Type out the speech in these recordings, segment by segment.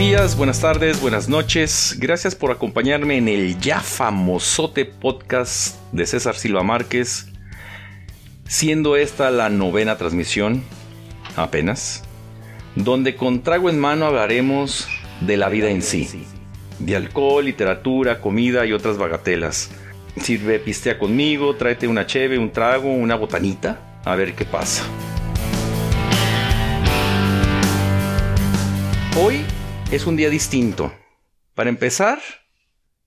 Días, buenas tardes, buenas noches. Gracias por acompañarme en el ya famosote podcast de César Silva Márquez, siendo esta la novena transmisión, apenas, donde con trago en mano hablaremos de la vida en sí, de alcohol, literatura, comida y otras bagatelas. Sirve pistea conmigo, tráete una cheve, un trago, una botanita, a ver qué pasa. Hoy es un día distinto. Para empezar,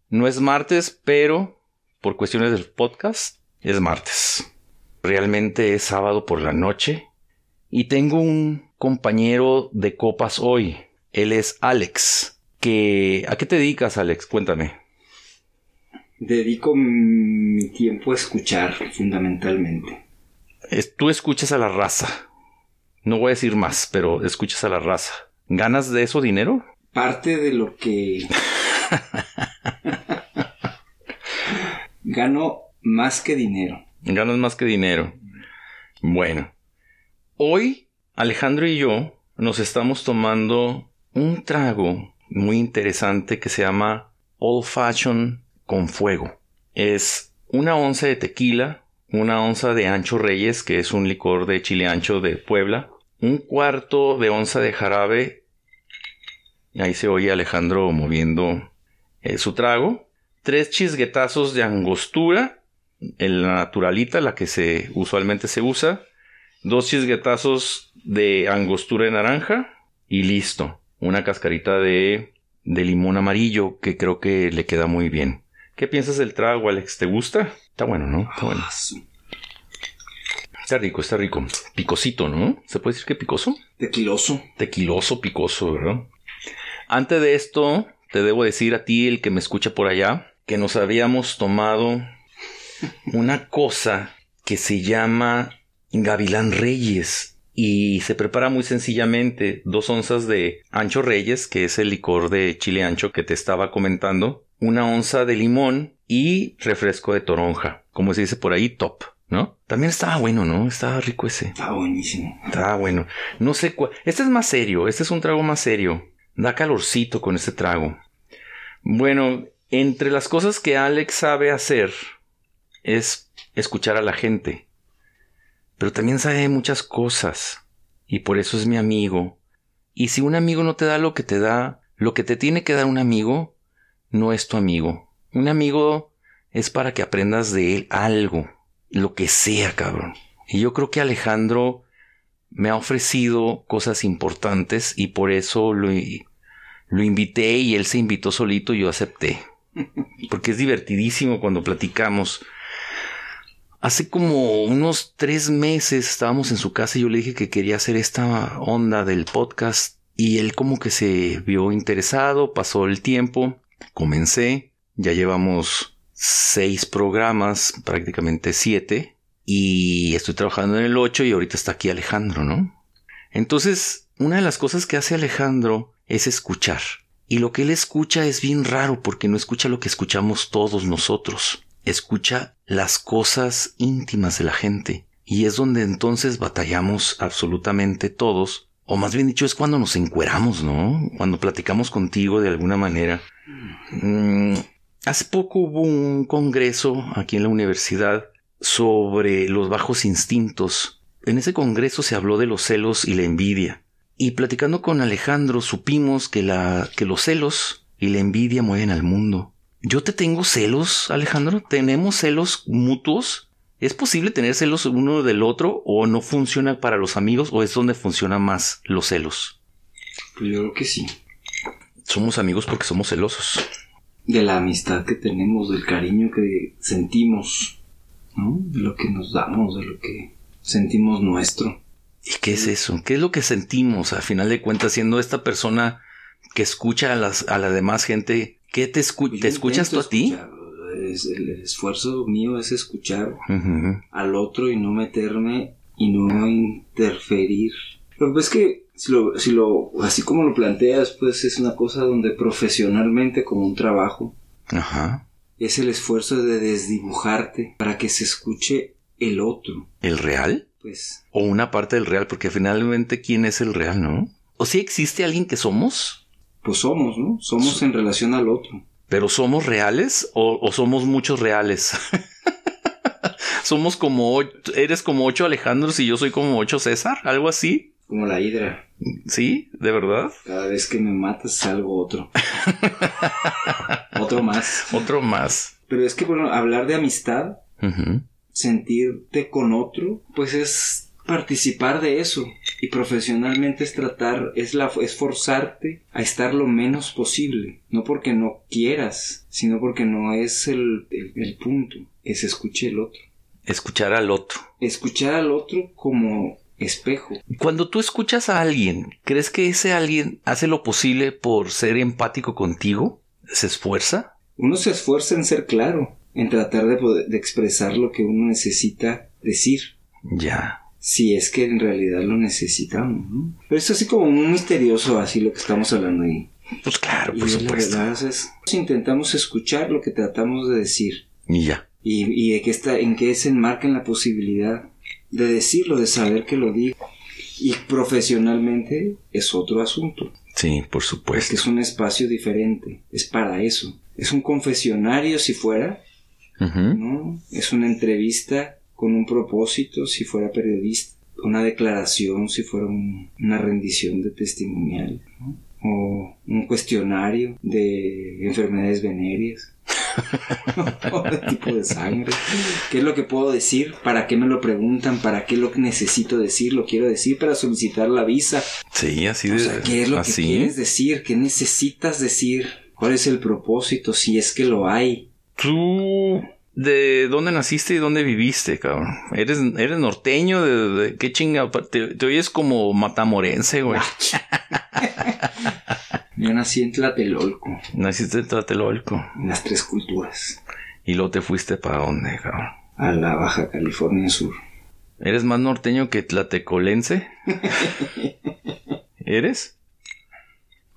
no es martes, pero por cuestiones del podcast, es martes. Realmente es sábado por la noche y tengo un compañero de copas hoy. Él es Alex. Que, ¿A qué te dedicas, Alex? Cuéntame. Dedico mi tiempo a escuchar, fundamentalmente. tú escuchas a la raza. No voy a decir más, pero escuchas a la raza. ¿Ganas de eso dinero? Parte de lo que gano más que dinero. Ganas más que dinero. Bueno, hoy Alejandro y yo nos estamos tomando un trago muy interesante que se llama Old Fashion con fuego. Es una onza de tequila, una onza de ancho reyes, que es un licor de chile ancho de Puebla, un cuarto de onza de jarabe Ahí se oye Alejandro moviendo eh, su trago. Tres chisguetazos de angostura, en la naturalita, la que se usualmente se usa. Dos chisguetazos de angostura de naranja y listo. Una cascarita de, de limón amarillo que creo que le queda muy bien. ¿Qué piensas del trago, Alex? ¿Te gusta? Está bueno, ¿no? Está bueno. Está rico, está rico. Picosito, ¿no? ¿Se puede decir que picoso? Tequiloso. Tequiloso, picoso, ¿verdad? Antes de esto, te debo decir a ti, el que me escucha por allá, que nos habíamos tomado una cosa que se llama Gavilán Reyes y se prepara muy sencillamente dos onzas de ancho reyes, que es el licor de chile ancho que te estaba comentando, una onza de limón y refresco de toronja, como se dice por ahí, top. ¿No? También estaba bueno, ¿no? Estaba rico ese. Estaba buenísimo. Estaba bueno. No sé cuál. Este es más serio. Este es un trago más serio. Da calorcito con este trago. Bueno, entre las cosas que Alex sabe hacer es escuchar a la gente. Pero también sabe muchas cosas. Y por eso es mi amigo. Y si un amigo no te da lo que te da, lo que te tiene que dar un amigo, no es tu amigo. Un amigo es para que aprendas de él algo. Lo que sea, cabrón. Y yo creo que Alejandro me ha ofrecido cosas importantes y por eso lo, lo invité y él se invitó solito y yo acepté. Porque es divertidísimo cuando platicamos. Hace como unos tres meses estábamos en su casa y yo le dije que quería hacer esta onda del podcast y él como que se vio interesado, pasó el tiempo, comencé, ya llevamos seis programas, prácticamente siete, y estoy trabajando en el 8 y ahorita está aquí Alejandro, ¿no? Entonces, una de las cosas que hace Alejandro es escuchar. Y lo que él escucha es bien raro porque no escucha lo que escuchamos todos nosotros. Escucha las cosas íntimas de la gente. Y es donde entonces batallamos absolutamente todos. O más bien dicho, es cuando nos encueramos, ¿no? Cuando platicamos contigo de alguna manera. Mm, hace poco hubo un congreso aquí en la universidad sobre los bajos instintos. En ese congreso se habló de los celos y la envidia. Y platicando con Alejandro supimos que, la, que los celos y la envidia mueven al mundo. ¿Yo te tengo celos, Alejandro? ¿Tenemos celos mutuos? ¿Es posible tener celos uno del otro o no funciona para los amigos o es donde funciona más los celos? Pues yo creo que sí. Somos amigos porque somos celosos. De la amistad que tenemos, del cariño que sentimos de lo que nos damos, de lo que sentimos nuestro. ¿Y qué es eso? ¿Qué es lo que sentimos a final de cuentas siendo esta persona que escucha a, las, a la demás gente? ¿Qué te, ¿te escuchas tú a ti? el esfuerzo mío es escuchar al otro y no meterme y no interferir. Pero es que si lo, si lo, así como lo planteas, pues es una cosa donde profesionalmente como un trabajo. Ajá es el esfuerzo de desdibujarte para que se escuche el otro. ¿El real? Pues. O una parte del real, porque finalmente, ¿quién es el real, no? ¿O si existe alguien que somos? pues somos, ¿no? Somos en relación al otro. ¿Pero somos reales o, somos muchos reales? somos como, eres como ocho Alejandros y yo soy como ocho César, algo así. Como la hidra. Sí, de verdad. Cada vez que me matas salgo otro. otro más. Otro más. Pero es que, bueno, hablar de amistad, sentirte con otro, pues es participar de eso. Y profesionalmente es tratar, es, la, esforzarte a estar lo menos posible. No porque no quieras, sino porque no es el, el, punto. Es escuchar al otro. Escuchar al otro. Escuchar al otro como espejo. Cuando tú escuchas a alguien, ¿crees que ese alguien hace lo posible por ser empático contigo? ¿Se esfuerza? Uno se esfuerza en ser claro, en tratar de, poder, de expresar lo que uno necesita decir. Ya si es que en realidad lo necesitamos, ¿no? Pero es así como muy misterioso, así lo que estamos hablando ahí. Pues claro, por supuesto. La verdad es, intentamos escuchar lo que tratamos de decir. Y ya. Y, y de que está, en qué se enmarca en la posibilidad de decirlo, de saber que lo digo. Y profesionalmente es otro asunto. Sí, por supuesto. es un espacio diferente. Es para eso. Es un confesionario si fuera. ¿no? Es una entrevista con un propósito si fuera periodista, una declaración si fuera una rendición de testimonial, o un cuestionario de enfermedades venéreas. o de tipo de sangre. ¿Qué es lo que puedo decir? ¿Para qué me lo preguntan? ¿Para qué lo necesito decir? ¿Lo quiero decir para solicitar la visa? Sí, así de. ¿qué es lo que quieres decir? ¿Qué necesitas decir? ¿Cuál es el propósito? Si es que lo hay. Tú ¿De dónde naciste y dónde viviste, cabrón? ¿Eres, eres norteño? ¿De, qué chinga? Te, oyes como matamorense, güey. Yo nací en Tlatelolco. Naciste en Tlatelolco. En las tres culturas. ¿Y luego te fuiste para dónde, cabrón? A la Baja California Sur. ¿Eres más norteño que tlatecolense? ¿Eres?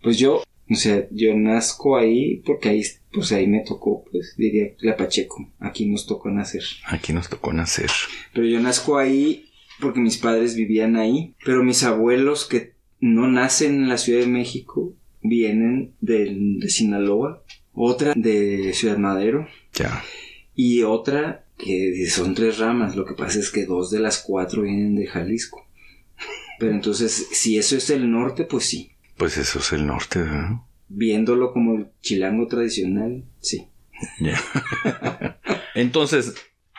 Pues yo, o sea, yo nazco ahí porque ahí pues ahí me tocó, pues diría la Pacheco, aquí nos tocó nacer. Aquí nos tocó nacer. Pero yo nazco ahí porque mis padres vivían ahí, pero mis abuelos que no nacen en la Ciudad de México vienen de, de Sinaloa, otra de Ciudad Madero. Ya. Y otra que son tres ramas, lo que pasa es que dos de las cuatro vienen de Jalisco. Pero entonces, si eso es el norte, pues sí. Pues eso es el norte, ¿verdad? Viéndolo como el chilango tradicional, sí. Entonces,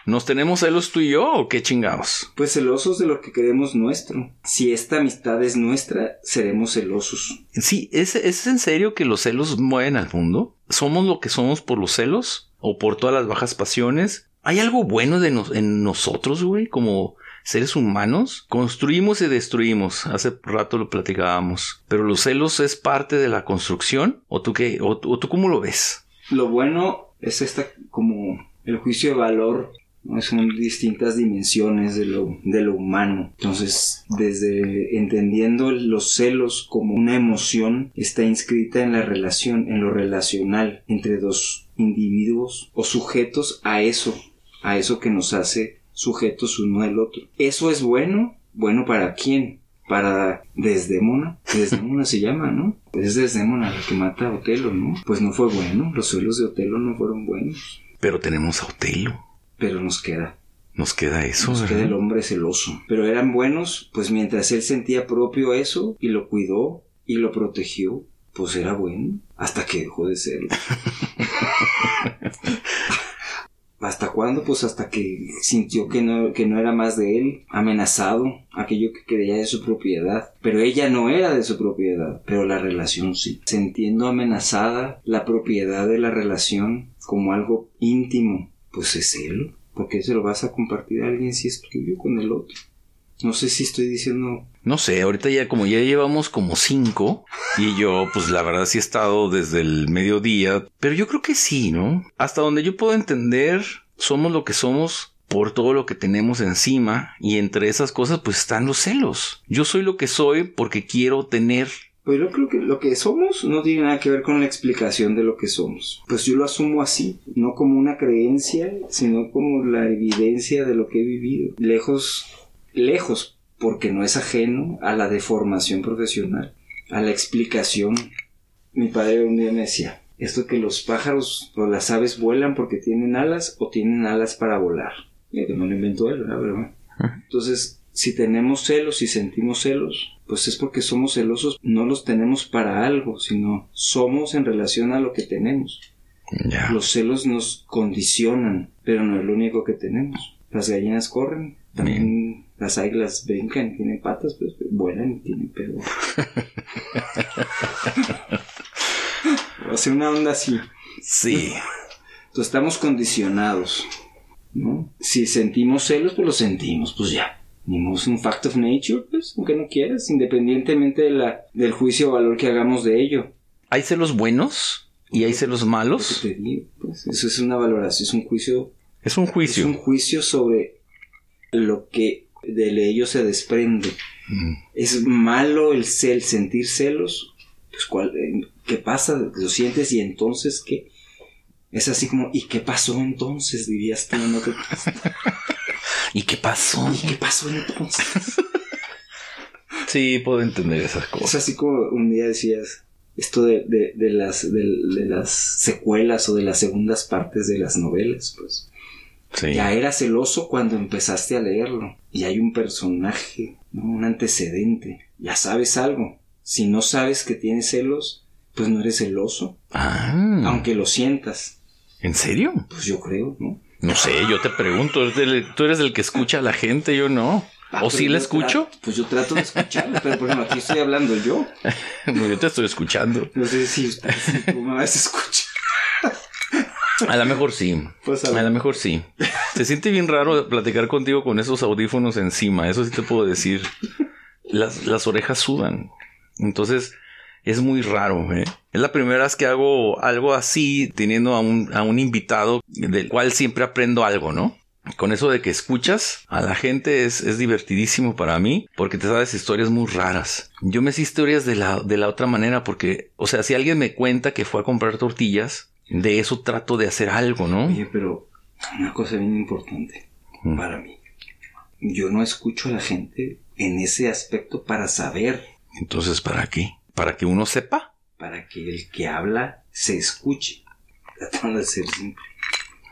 ¿nos tenemos celos tú y yo o qué chingados? Pues celosos de lo que queremos nuestro. Si esta amistad es nuestra, seremos celosos. Sí, ¿es, ¿es en serio que los celos mueven al mundo? ¿Somos lo que somos por los celos? ¿O por todas las bajas pasiones? ¿Hay algo bueno de en nosotros, güey? Como seres humanos construimos y destruimos. Hace rato lo platicábamos. Pero los celos es parte de la construcción. ¿O tú qué? ¿O, tú cómo lo ves? Lo bueno es esta como el juicio de valor son distintas dimensiones de lo, de lo humano. Entonces, desde entendiendo los celos como una emoción, está inscrita en la relación, en lo relacional entre dos individuos o sujetos a eso, a eso que nos hace sujetos uno del otro. ¿Eso es bueno? ¿Bueno para quién? Para Desdémona. Desdémona se llama, ¿no? Es Desdémona la que mata a Otelo, ¿no? Pues no fue bueno. Los celos de Otelo no fueron buenos. Pero tenemos a Otelo. Pero nos queda. Nos queda eso. Nos queda el hombre celoso. Pero eran buenos, pues mientras él sentía propio eso y lo cuidó y lo protegió, pues era bueno. Hasta que dejó de serlo. ¿Hasta cuándo? Pues hasta que sintió que no, que no era más de él, amenazado, aquello que creía de su propiedad. Pero ella no era de su propiedad, pero la relación sí. Sintiendo amenazada la propiedad de la relación como algo íntimo, pues es él. porque se lo vas a compartir a alguien si es con el otro? No sé si estoy diciendo. No sé, ahorita ya como ya llevamos como cinco y yo pues la verdad sí he estado desde el mediodía, pero yo creo que sí, ¿no? Hasta donde yo puedo entender, somos lo que somos por todo lo que tenemos encima y entre esas cosas pues están los celos. Yo soy lo que soy porque quiero tener pues yo creo que lo que somos no tiene nada que ver con la explicación de lo que somos. Pues yo lo asumo así, no como una creencia, sino como la evidencia de lo que he vivido. Lejos lejos, porque no es ajeno a la deformación profesional, a la explicación mi padre un día me decía, esto que los pájaros o las aves vuelan porque tienen alas o tienen alas para volar. Y que no lo inventó él, ¿verdad? Entonces, si tenemos celos y sentimos celos, pues es porque somos celosos, no los tenemos para algo, sino somos en relación a lo que tenemos. Los celos nos condicionan, pero no es lo único que tenemos. Las gallinas corren, también las águilas brincan, tienen patas, pues vuelan y tienen pelo. o sea, una onda así. Sí. Entonces estamos condicionados, ¿no? Si sentimos celos, pues lo sentimos, pues ya. Es un fact of nature, pues, aunque no quieras, independientemente de la, del juicio o valor que hagamos de ello. ¿Hay celos buenos y hay celos malos? Pues, eso es una valoración, es un juicio. Es un juicio. Es un juicio sobre lo que de ello se desprende. Mm. ¿Es malo el, cel, sentir celos? Pues, ¿cuál, eh, ¿qué pasa? ¿Lo sientes y entonces qué? Es así como, ¿y qué pasó entonces? Dirías tú, ¿no? ¿Y qué pasó? ¿Y qué pasó entonces? sí, puedo entender esas cosas. Es así como un día decías esto de, de, las, de, las secuelas o de las segundas partes de las novelas, pues. Ya era celoso cuando empezaste a leerlo. Y hay un personaje, un antecedente. Ya sabes algo. Si no sabes que tienes celos, pues no eres celoso. Ah. Aunque lo sientas. ¿En serio? Pues yo creo, ¿no? No sé, yo te pregunto, tú eres el que escucha a la gente, yo no. Ah, ¿O sí la escucho? pues yo trato de escucharla, pero por ejemplo, aquí estoy hablando yo. no, yo te estoy escuchando. No sé si, usted, si tú me vas a escuchar. A lo mejor sí. Pues a, lo mejor sí. Se siente bien raro platicar contigo con esos audífonos encima. Eso sí te puedo decir. Las, las orejas sudan. Entonces, es muy raro. ¿eh? Es la primera vez que hago algo así teniendo a un, a un invitado del cual siempre aprendo algo, ¿no? Con eso de que escuchas a la gente es, es, divertidísimo para mí porque te sabes historias muy raras. Yo me sé historias de la, de la otra manera porque, o sea, si alguien me cuenta que fue a comprar tortillas, de eso trato de hacer algo, ¿no? Oye, pero una cosa bien importante mm. para mí. Yo no escucho a la gente en ese aspecto para saber. Entonces, ¿para qué? ¿Para que uno sepa? Para que el que habla se escuche. Tratando de ser simple.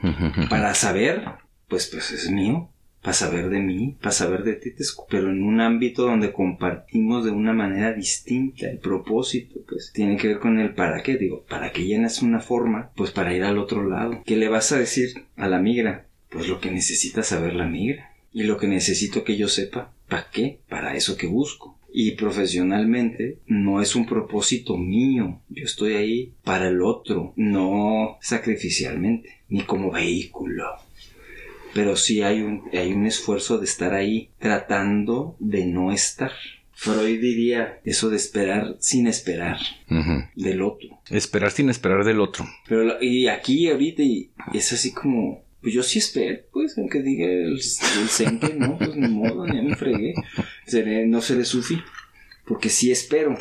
para saber, pues, pues es mío. Para saber de mí, para saber de ti, pero en un ámbito donde compartimos de una manera distinta. El propósito, pues, tiene que ver con el para qué. Digo, para que llenas una forma, pues para ir al otro lado. ¿Qué le vas a decir a la migra? Pues lo que necesita saber la migra. Y lo que necesito que yo sepa, ¿para qué? Para eso que busco y profesionalmente no es un propósito mío. Yo estoy ahí para el otro, no sacrificialmente, ni como vehículo. Pero sí hay un, hay un esfuerzo de estar ahí tratando de no estar. Freud diría eso de esperar sin esperar del otro. Esperar sin esperar del otro. Pero y aquí ahorita y es así como pues yo sí espero, pues, aunque diga el, el no, pues ni modo, ni me fregué. no seré sufi, porque sí espero.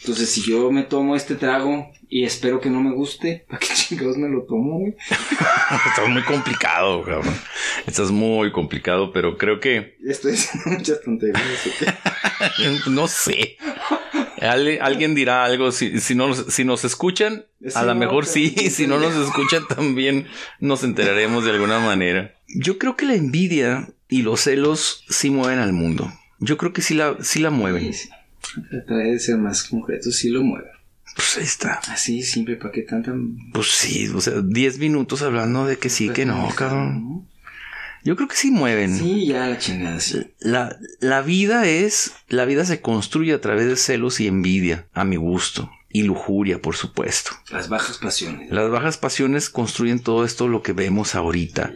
Entonces, si yo me tomo este trago y espero que no me guste, ¿para qué chingados me lo tomo, güey? Estás muy complicado, cabrón. Estás muy complicado, pero creo que. Estoy diciendo muchas tonterías. no sé alguien dirá algo, si, si, no, si nos escuchan, a lo mejor sí, si no nos escuchan también nos enteraremos de alguna manera. Yo creo que la envidia y los celos sí mueven al mundo. Yo creo que sí la, sí la mueven. Sí, de ser más concreto, sí lo mueven. Pues ahí está. Así, simple, ¿para qué tanta...? Pues sí, o sea, 10 minutos hablando de que sí, que no, cabrón. Yo creo que sí mueven. Sí, ya la chingada, La, la vida es, la vida se construye a través de celos y envidia, a mi gusto. Y lujuria, por supuesto. Las bajas pasiones. Las bajas pasiones construyen todo esto lo que vemos ahorita.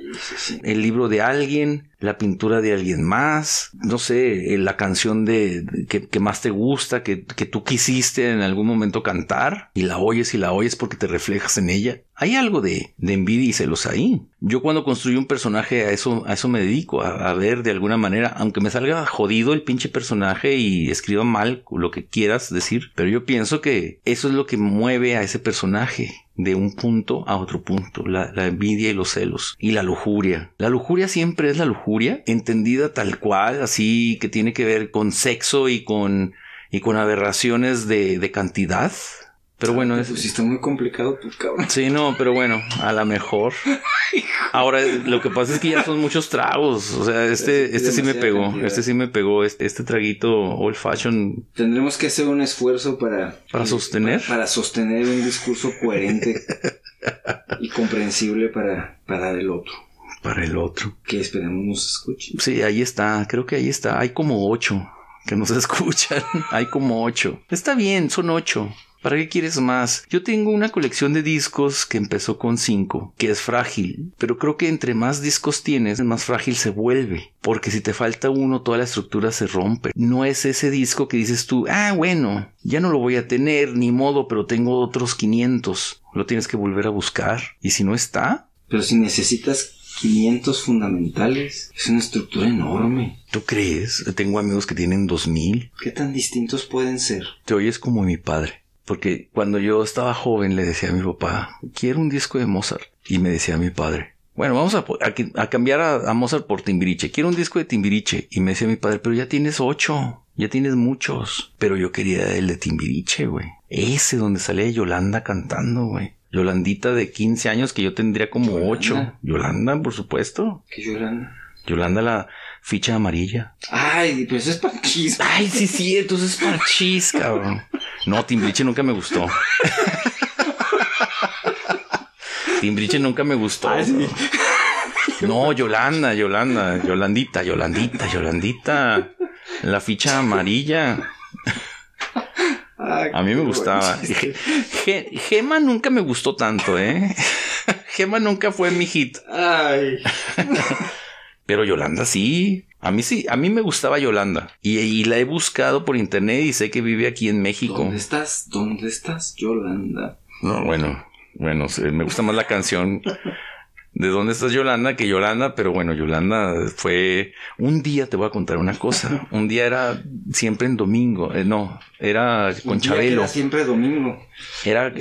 El libro de alguien, la pintura de alguien más, no sé, eh, la canción de, que, más te gusta, que, que, tú quisiste en algún momento cantar y la oyes y la oyes porque te reflejas en ella. Hay algo de, de envidia y celos ahí. Yo cuando construyo un personaje a eso, a eso me dedico, a, a, ver de alguna manera, aunque me salga jodido el pinche personaje y escriba mal lo que quieras decir, pero yo pienso que eso es lo que mueve a ese personaje de un punto a otro punto, la, envidia y los celos y la lujuria. La lujuria siempre es la lujuria, entendida tal cual, así que tiene que ver con sexo y con y con aberraciones de, de cantidad. Pero bueno, es... Pues está muy complicado tu cabrón. Sí, no, pero bueno, a lo mejor. Ahora, lo que pasa es que ya son muchos tragos. O sea, este, este sí me pegó. Este sí me pegó. Este, este, traguito old fashion. Tendremos que hacer un esfuerzo para... Para sostener. Para, sostener un discurso coherente y comprensible para, para el otro. Para el otro. Que esperemos nos escuche. Sí, ahí está. Creo que ahí está. Hay como ocho que nos escuchan. Hay como ocho. Está bien, son ocho. ¿Para qué quieres más? Yo tengo una colección de discos que empezó con cinco, que es frágil, pero creo que entre más discos tienes, más frágil se vuelve, porque si te falta uno, toda la estructura se rompe. No es ese disco que dices tú, ah, bueno, ya no lo voy a tener, ni modo, pero tengo otros 500. Lo tienes que volver a buscar, y si no está... Pero si necesitas 500 fundamentales. Es una estructura enorme. ¿Tú crees? Tengo amigos que tienen 2000. ¿Qué tan distintos pueden ser? Te oyes como mi padre. Porque cuando yo estaba joven le decía a mi papá, quiero un disco de Mozart. Y me decía mi padre, bueno, vamos a, a, cambiar a, Mozart por Timbiriche. Quiero un disco de Timbiriche. Y me decía mi padre, pero ya tienes ocho. Ya tienes muchos. Pero yo quería el de Timbiriche, güey. Ese donde salía Yolanda cantando, güey. Yolandita de 15 años que yo tendría como ocho. Yolanda, por supuesto. ¿Qué Yolanda? Yolanda la ficha amarilla. Ay, pero eso es parchís. Ay, sí, sí, eso es parchís, cabrón. No, Timbriche nunca me gustó. Timbriche nunca me gustó. No, Yolanda, Yolanda, Yolandita, Yolandita, Yolandita. La ficha amarilla. a mí me gustaba. Gema nunca me gustó tanto, ¿eh? Gema nunca fue mi hit. Ay. Pero Yolanda sí. A mí sí, a mí me gustaba Yolanda. Y, la he buscado por internet y sé que vive aquí en México. ¿Dónde estás? ¿Dónde estás, Yolanda? No, bueno, bueno, me gusta más la canción de dónde estás Yolanda que Yolanda, pero bueno, Yolanda fue un día te voy a contar una cosa, un día era siempre en domingo, eh, no, era con Chabelo. Era siempre domingo. Era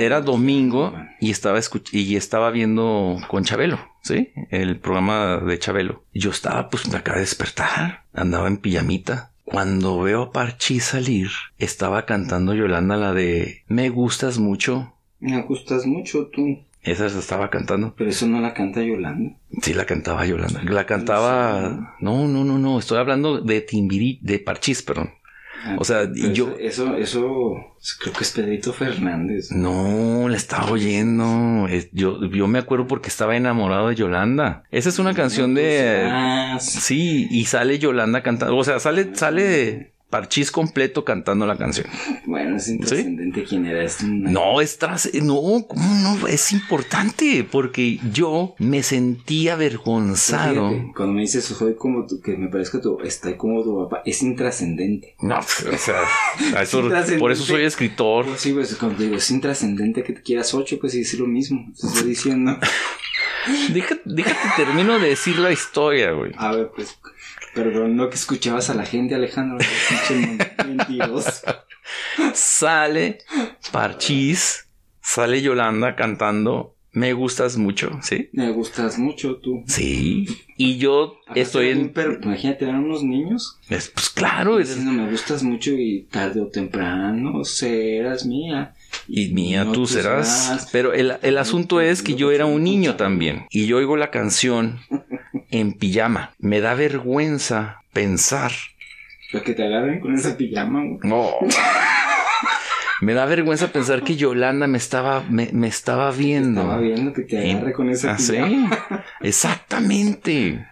era domingo y estaba y estaba viendo con Chabelo, ¿sí? El programa de Chabelo. Yo estaba pues acaba de despertar, andaba en pijamita. Cuando veo a Parchi salir, estaba cantando Yolanda la de Me gustas mucho. Me gustas mucho tú. Esa se estaba cantando. Pero eso no la canta Yolanda. Sí, la cantaba Yolanda. La cantaba. No, no, no, no. Estoy hablando de Timbirí, de Parchís, perdón. Ah, o sea, yo. Eso, eso, creo que es Pedrito Fernández. No, la estaba oyendo. Yo, yo me acuerdo porque estaba enamorado de Yolanda. Esa es una canción de. Ah, sí, y sale Yolanda cantando. O sea, sale, sale Parchís completo cantando la canción. Bueno, es intrascendente quién era. Es No, es tras... No, ¿cómo no? Es importante porque yo me sentía avergonzado. cuando me dices soy como tú, que me parezca tu, estoy como tu papá, es intrascendente. No, o sea, por eso soy escritor. Pues sí, pues cuando digo es intrascendente que te quieras ocho, pues sí, es lo mismo. Te estoy diciendo. déjate, déjate termino de decir la historia, güey. A ver, pues. Perdón, no que escuchabas a la gente, Alejandro. sale Parchís, sale Yolanda cantando Me gustas mucho, ¿sí? Me gustas mucho tú. Sí. Y yo estoy en. Pero imagínate, eran unos niños. pues claro. Diciendo, me gustas mucho y tarde o temprano serás mía. Y mía, tú serás. Pero el, el asunto es que yo era un niño también. Y yo oigo la canción en pijama. Me da vergüenza pensar. Lo que te agarren con esa pijama. No. me da vergüenza pensar que Yolanda me estaba, me, estaba viendo. estaba viendo que te agarre con esa ¿Ah, pijama. ¿sí? Exactamente.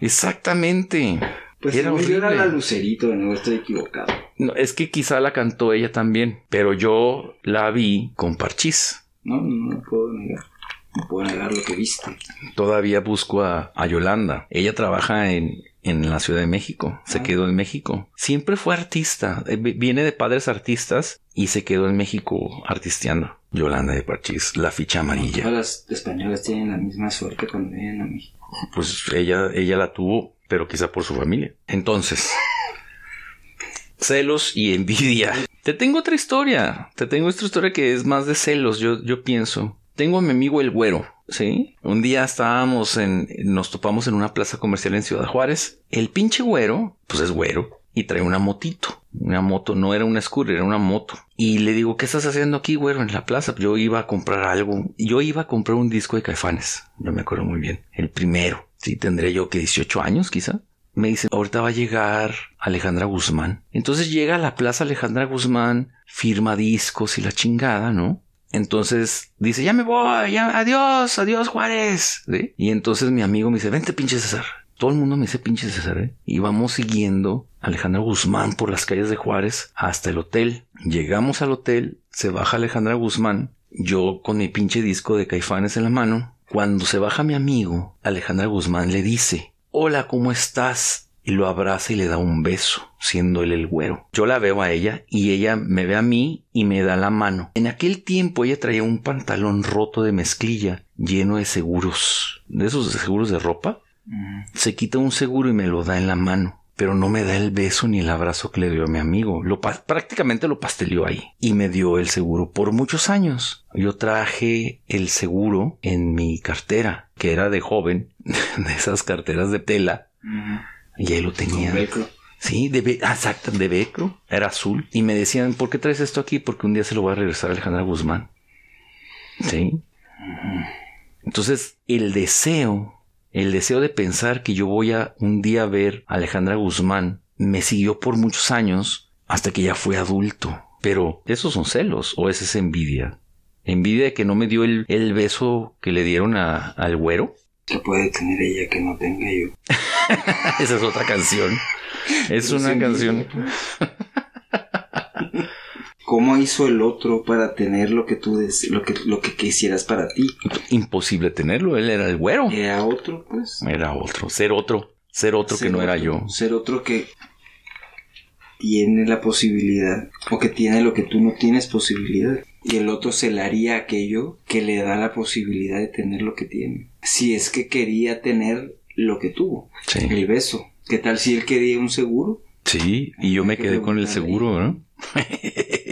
Exactamente. Pues era, yo era la Lucerito, no estoy equivocado. No, es que quizá la cantó ella también, pero yo la vi con parchís. No, no, no puedo negar. No puedo negar lo que viste. Todavía busco a, Yolanda. Ella trabaja en, en la Ciudad de México. Se ah. quedó en México. Siempre fue artista. Eh, viene de padres artistas y se quedó en México artisteando. Yolanda de Parchís, la ficha amarilla. Todas las españolas tienen la misma suerte cuando vienen a México. Pues ella, ella la tuvo, pero quizá por su familia. Entonces, celos y envidia. Te tengo otra historia. Te tengo otra historia que es más de celos, yo, yo pienso. Tengo a mi amigo el güero, ¿sí? Un día estábamos en, nos topamos en una plaza comercial en Ciudad Juárez. El pinche güero, pues es güero, y trae una motito. una moto, no era una scooter, era una moto. Y le digo, ¿qué estás haciendo aquí, güero, en la plaza? Yo iba a comprar algo. Yo iba a comprar un disco de Caifanes, no me acuerdo muy bien, el primero. Sí, tendré yo que 18 años quizá. Me dice, ahorita va a llegar Alejandra Guzmán. Entonces llega a la plaza Alejandra Guzmán, firma discos y la chingada, ¿no? Entonces dice, ya me voy, ya, adiós, adiós Juárez. Y entonces mi amigo me dice, vente pinche César. Todo el mundo me dice pinche César, ¿eh? Y vamos siguiendo a Alejandra Guzmán por las calles de Juárez hasta el hotel. Llegamos al hotel, se baja Alejandra Guzmán, yo con mi pinche disco de caifanes en la mano. Cuando se baja mi amigo, Alejandra Guzmán le dice, hola, ¿cómo estás? Y lo abraza y le da un beso, siendo él el güero. Yo la veo a ella y ella me ve a mí y me da la mano. En aquel tiempo ella traía un pantalón roto de mezclilla lleno de seguros, de esos seguros de ropa. Se quita un seguro y me lo da en la mano pero no me da el beso ni el abrazo que le dio a mi amigo. Lo prácticamente lo pasteleó ahí y me dio el seguro por muchos años. Yo traje el seguro en mi cartera, que era de joven, de esas carteras de tela. Y ahí lo tenía. Sí, de, ah, exacto, de Becro. Era azul. Y me decían, ¿por qué traes esto aquí? Porque un día se lo va a regresar a Alejandra Guzmán. Sí. Entonces, el deseo, el deseo de pensar que yo voy a un día ver a Alejandra Guzmán, me siguió por muchos años hasta que ya fue adulto. Pero, ¿esos son celos o es esa envidia? ¿Envidia de que no me dio el, beso que le dieron a, al güero? ¿Qué puede tener ella que no tenga yo? Esa es otra canción. Es una canción. ¿Cómo hizo el otro para tener lo que tú lo que lo que quisieras para ti? Imposible tenerlo, él era el güero. Era otro, pues. Era otro, ser otro, ser otro que no era yo. Ser otro que tiene la posibilidad o que tiene lo que tú no tienes posibilidad y el otro se le haría aquello que le da la posibilidad de tener lo que tiene. Si es que quería tener lo que tuvo, el beso. ¿Qué tal si él quería un seguro? Sí, y yo me quedé con el seguro, ¿no?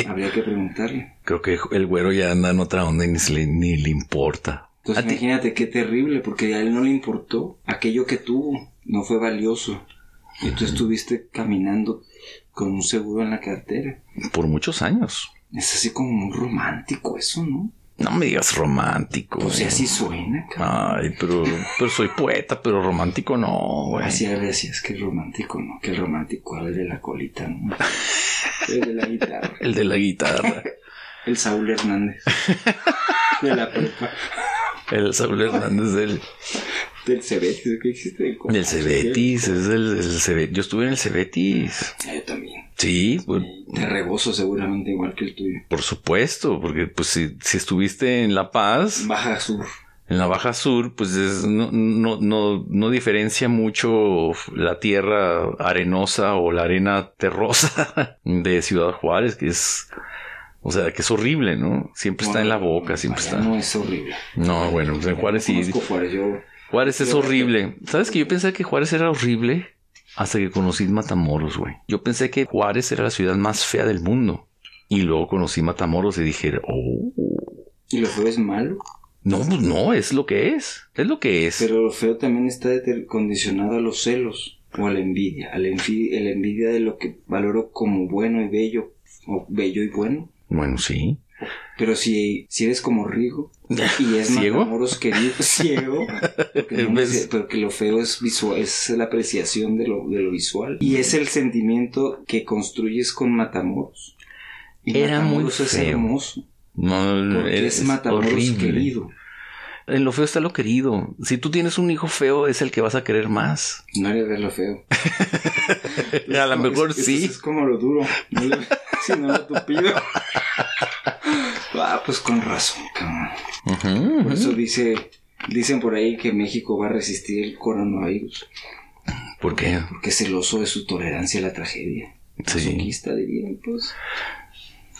Habría que preguntarle. Creo que el güero ya anda en otra onda y ni, le, ni le importa. Entonces imagínate qué terrible, porque a él no le importó. Aquello que tuvo no fue valioso. Y tú estuviste caminando con un seguro en la cartera. Por muchos años. Es así como muy romántico eso, ¿no? No me digas romántico. Pues así suena, Ay, pero, pero soy poeta, pero romántico no, güey. Así a veces es que romántico no, que romántico el de la colita, ¿no? El de la guitarra. El de la guitarra. el Saúl Hernández. De la prepa. El Saúl Hernández del... Del Cebetis, ¿qué existe? Del Cebetis, es el, Cebetis. Yo estuve en el Cebetis. Yo también. Sí, pues, de rebozo seguramente igual que el tuyo. Por supuesto, porque pues si, si estuviste en La Paz. Baja Sur. En la Baja Sur, pues no, no, no, no diferencia mucho la tierra arenosa o la arena terrosa de Ciudad Juárez, que es o sea, que es horrible, ¿no? Siempre está en la boca, siempre está. No es horrible. No, bueno, pues en Juárez sí. Yo... Juárez es horrible. ¿Sabes que yo pensé que Juárez era horrible? Hasta que conocí Matamoros, güey. Yo pensé que Juárez era la ciudad más fea del mundo. Y luego conocí Matamoros y dije, oh. ¿Y lo feo es malo? No, pues no, es lo que es. Es lo que es. Pero lo feo también está condicionado a los celos o a la envidia. A la envidia de lo que valoro como bueno y bello. O bello y bueno. Bueno, sí. Pero si, si eres como Rigo y es ¿Ciego? Matamoros querido, ciego, pero que lo feo es visual, es la apreciación de lo, de lo visual y es el sentimiento que construyes con Matamoros. Y Era muy feo. es hermoso. No, es, Matamoros querido. En lo feo está lo querido. Si tú tienes un hijo feo, es el que vas a querer más. No le ves lo feo. a lo mejor sí. Es, como lo duro. No le, si no lo tupido. Ah, pues con razón. por eso dice, dicen por ahí que México va a resistir el coronavirus. ¿Por qué? Porque es celoso de su tolerancia a la tragedia. Sí. Masoquista, dirían, pues.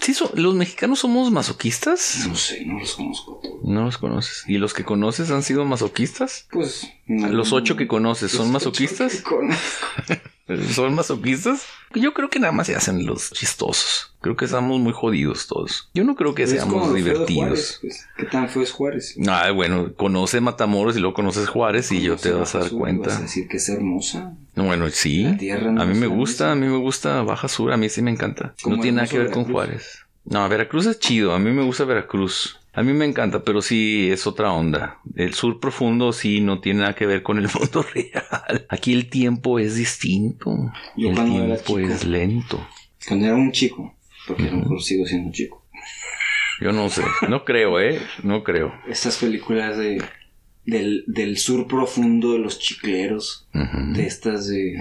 Sí, ¿Los mexicanos somos masoquistas? No sé, no los conozco. No los conoces. ¿Y los que conoces han sido masoquistas? Pues. ¿Los ocho que conoces son masoquistas? ¿Son masoquistas? Yo creo que nada más se hacen los chistosos. Creo que estamos muy jodidos todos. Yo no creo que seamos divertidos. Pues. ¿Qué tan feo es Juárez? Ah, bueno, conoce Matamoros y luego conoces Juárez y yo te vas a dar cuenta. ¿Vas a decir que es hermosa? Bueno, sí. a mí me gusta, a mí me gusta Baja Sur, a mí sí me encanta. No tiene nada que ver con Juárez. No, Veracruz es chido, a mí me gusta Veracruz. A mí me encanta, pero sí es otra onda. El sur profundo sí no tiene nada que ver con el mundo real. Aquí el tiempo es distinto. el tiempo es lento. Cuando era un chico, porque a lo mejor sigo siendo chico. Yo no sé, no creo, ¿eh? No creo. Estas películas de del, del sur profundo de los chicleros, de estas de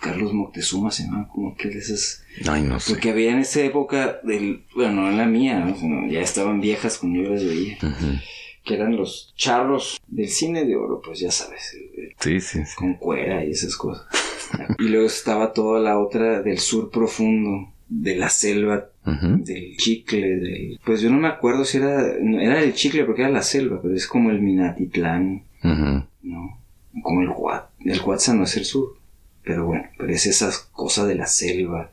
Carlos Moctezuma se llama como que de esas Ay, no sé. Porque había en esa época del bueno no en la mía ya estaban viejas cuando yo las veía que eran los charros del cine de oro pues ya sabes sí, sí, con cuera y esas cosas. Y luego estaba toda la otra del sur profundo de la selva del chicle del pues yo no me acuerdo si era era el chicle porque era la selva pero es como el Minatitlán no como el Huat el Huatza no es el sur pero bueno, pero es esa cosa de la selva,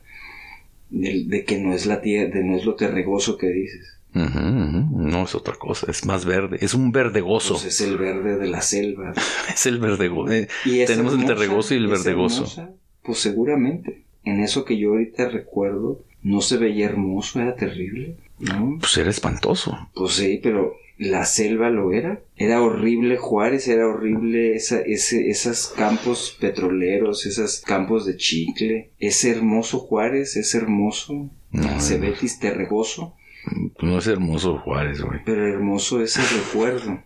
de, que no es la tierra, de no es lo terregoso que dices. No es otra cosa, es más verde, es un verdegoso. Pues es el verde de la selva. es el verdegoso. Eh, tenemos el terregoso y el verdegoso. Pues seguramente. En eso que yo ahorita recuerdo, no se veía hermoso, era terrible. ¿no? Pues era espantoso. Pues sí, pero la selva lo era. Era horrible Juárez, era horrible esa, ese, esos campos petroleros, esos campos de chicle. Es hermoso Juárez, es hermoso. se ve terregoso. Pues no es hermoso Juárez, güey. Pero hermoso es el recuerdo.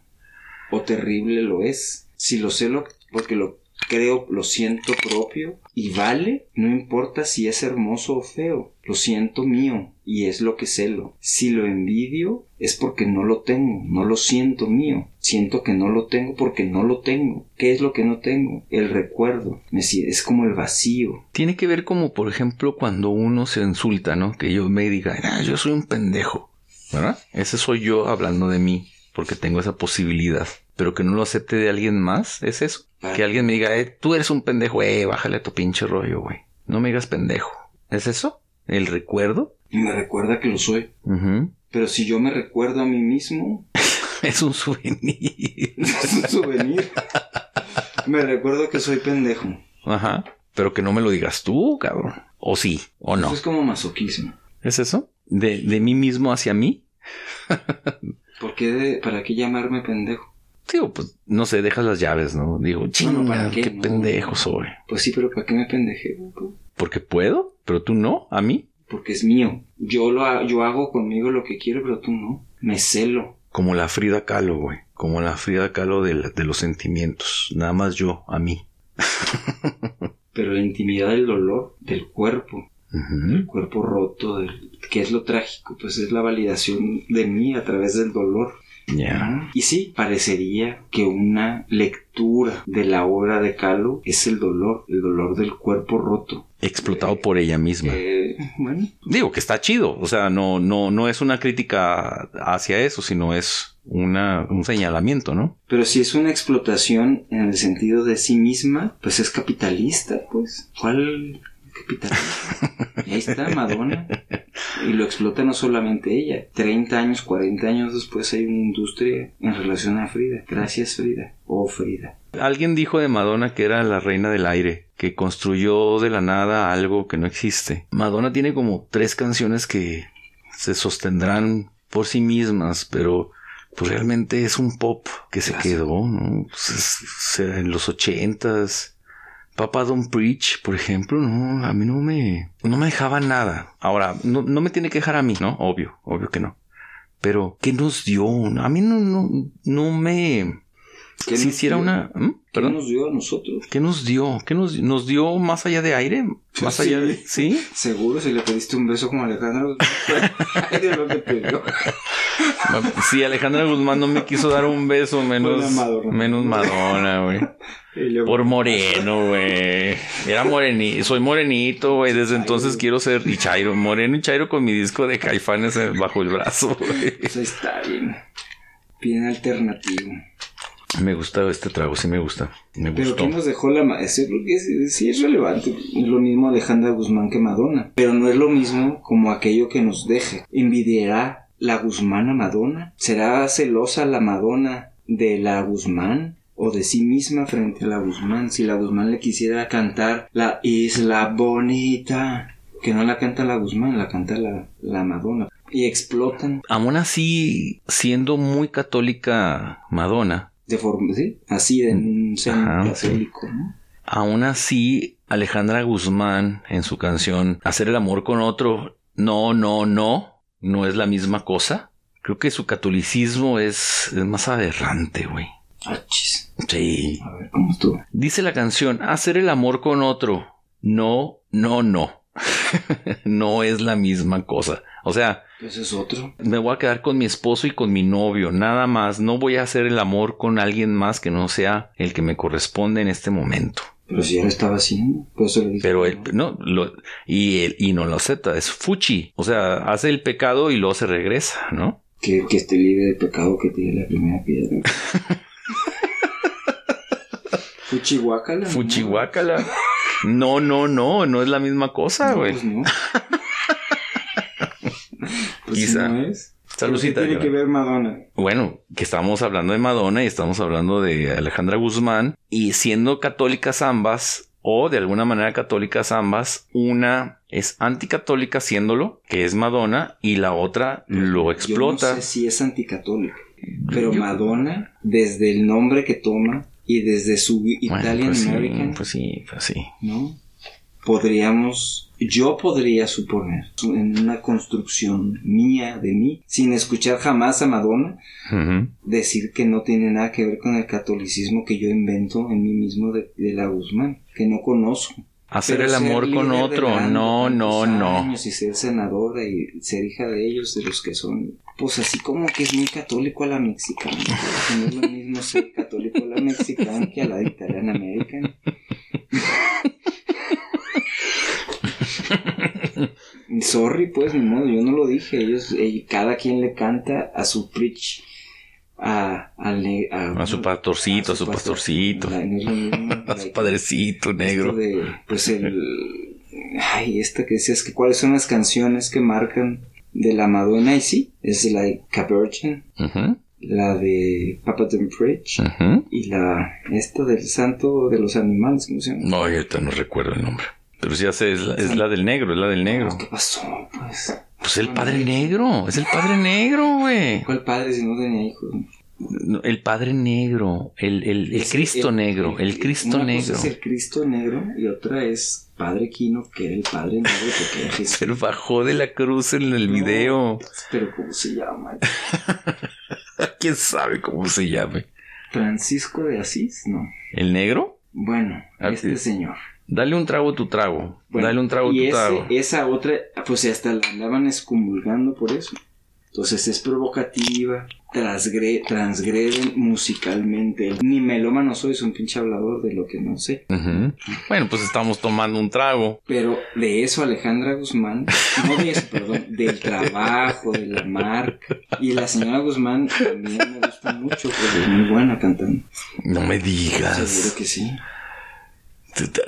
O terrible lo es. Si lo sé lo, porque lo creo, lo siento propio y vale, no importa si es hermoso o feo, lo siento mío y es lo que celo. Si lo envidio es porque no lo tengo, no lo siento mío, siento que no lo tengo porque no lo tengo. ¿Qué es lo que no tengo? El recuerdo, es como el vacío. Tiene que ver como por ejemplo cuando uno se insulta, ¿no? Que yo me diga, ah, yo soy un pendejo. Ese soy yo hablando de mí porque tengo esa posibilidad pero que no lo acepte de alguien más, es eso. Ah. Que alguien me diga, eh, tú eres un pendejo, eh, bájale a tu pinche rollo, güey. No me digas pendejo. ¿Es eso? ¿El recuerdo? Me recuerda que lo soy. Pero si yo me recuerdo a mí mismo. es un souvenir. es un souvenir. me recuerdo que soy pendejo. Ajá. Pero que no me lo digas tú, cabrón. O sí, o no. Eso es como masoquismo. ¿Es eso? ¿De, de mí mismo hacia mí? ¿Por qué ¿Para qué llamarme pendejo? Digo, pues, no sé, dejas las llaves, ¿no? Digo, chinga, ¿para qué? pendejo soy. Pues sí, pero ¿para qué me pendeje? Porque puedo, pero tú no, a mí. Porque es mío. Yo lo yo hago conmigo lo que quiero, pero tú no. Me celo. Como la Frida Kahlo, güey. Como la Frida Kahlo de, de los sentimientos. Nada más yo, a mí. pero la intimidad del dolor, del cuerpo, el cuerpo roto, del, ¿qué es lo trágico? Pues es la validación de mí a través del dolor. Y sí, parecería que una lectura de la obra de Calo es el dolor, el dolor del cuerpo roto. Explotado por ella misma. Eh, bueno. Digo que está chido. O sea, no, no, no es una crítica hacia eso, sino es una, un señalamiento, ¿no? Pero si es una explotación en el sentido de sí misma, pues es capitalista, pues. ¿Cuál capitalista? ahí está Madonna. Y lo explota no solamente ella. 30 años, 40 años después hay una industria en relación a Frida. Gracias Frida. Oh Frida. Alguien dijo de Madonna que era la reina del aire, que construyó de la nada algo que no existe. Madonna tiene como tres canciones que se sostendrán por sí mismas, pero pues realmente es un pop que se quedó, ¿no? Pues en los ochentas, Papa Don't Preach, por ejemplo, no, a mí no me, no me dejaba nada. Ahora, no, no me tiene que dejar a mí, ¿no? Obvio, obvio que no. Pero, ¿qué nos dio? A mí no, no, no me, ¿Qué si hiciera una... ¿Mm? ¿Qué nos dio a nosotros? ¿Qué nos dio? ¿Qué nos, nos dio más allá de aire? ¿Más allá de...? ¿Sí? Seguro, si le pediste un beso como Alejandra Guzmán. que. Sí, Alejandra Guzmán no me quiso dar un beso menos... Madonna. Menos Madonna, güey. Por moreno, güey. Era morenito. Soy morenito, güey. Desde entonces quiero ser y Chairo. Moreno y Chairo con mi disco de caifanes bajo el brazo, güey. Eso está bien. Bien alternativo. Me gusta este trago, sí me gusta. Me Pero gustó. ¿qué nos dejó la maestra? Es- sí es relevante. Es lo mismo Alejandra Guzmán que Madonna. Pero no es lo mismo como aquello que nos deje. ¿Envidiará la Guzmán a Madonna? ¿Será celosa la Madonna de la Guzmán? O de sí misma frente a la Guzmán. Si la Guzmán le quisiera cantar la Isla Bonita. Que no la canta la Guzmán, la canta la, la Madonna. Y explotan Aún así, siendo muy católica Madonna, de forma, ¿sí? Así de un centro ¿no? aún así Alejandra Guzmán en su canción Hacer el amor con otro, no, no, no, no es la misma cosa. Creo que su catolicismo es, es más aberrante, güey. Achis. Sí. A ver, ¿cómo estuvo? Dice la canción, hacer el amor con otro. No, no, no. no es la misma cosa. O sea, Ese es otro. me voy a quedar con mi esposo y con mi novio, nada más. No voy a hacer el amor con alguien más que no sea el que me corresponde en este momento. Pero si ya lo estaba haciendo, por eso le dije. Pero él, no, lo, y él, y no lo acepta, es fuchi. O sea, hace el pecado y luego se regresa, ¿no? Que, que esté libre de pecado que tiene la primera piedra. Fuchihuacala. Fuchihuacala. No, no, no, no es la misma cosa, güey. pues no. pues Quizá. no es. Saludcita, ¿Qué tiene que ver Madonna? Bueno, que estamos hablando de Madonna y estamos hablando de Alejandra Guzmán y siendo católicas ambas o de alguna manera católicas ambas, una es anticatólica haciéndolo, que es Madonna, y la otra lo explota. Yo no sé si es anticatólica. Pero Yo- Madonna, desde el nombre que toma y desde su Bueno, Italian pues sí, American, pues sí, pues sí. ¿no? Podríamos, yo podría suponer, en una construcción mía de mí, sin escuchar jamás a Madonna, decir que no tiene nada que ver con el catolicismo que yo invento en mí mismo de, de la Guzmán, que no conozco. Hacer Pero el amor con otro, banda no, no, no. años Y ser senadora y ser hija de ellos, de los que son, pues así como que es muy católico a la mexicana. no es lo mismo ser católico a la mexicana que a la italian american. Sorry, pues, ni modo, yo no lo dije. Ellos, eh, cada quien le canta a su preach, a, su pastorcito, a su pastor- pastorcito. la- A su padrecito negro. de, pues el. Ay, esta que decías que cuáles son las canciones que marcan de la Madonna y sí, es la de Ujú, la de Papa Don't Preach y la esta del Santo de los Animales, ¿cómo se llama? No, ahorita no recuerdo el nombre. Pero hace, es la, es la del negro, es la del negro. ¿Qué pasó? Pues, Pues el padre negro, es el padre negro, güey. ¿cuál padre si no tenía hijos? No, El padre negro, el, el, el Cristo negro, el Cristo una negro. Cosa es el Cristo negro y otra es Padre Quino, que era el Padre negro porque era Jesús. Pero bajó de la cruz en el No, video. Pero ¿cómo se llama? ¿Quién sabe cómo se llame? Francisco de Asís, no. ¿El negro? Bueno, este señor. Dale un trago a tu trago. Bueno, Dale un trago a y tu ese- trago. esa otra, pues hasta la andaban excomulgando por eso. Entonces es provocativa, transgre- transgreden musicalmente. Ni melómano soy, soy un pinche hablador de lo que no sé. Bueno, pues estamos tomando un trago. Pero de eso Alejandra Guzmán, no de eso, perdón, del trabajo, de la marca. Y la señora Guzmán también me gusta mucho, porque es muy buena cantando. No me digas. Seguro que sí.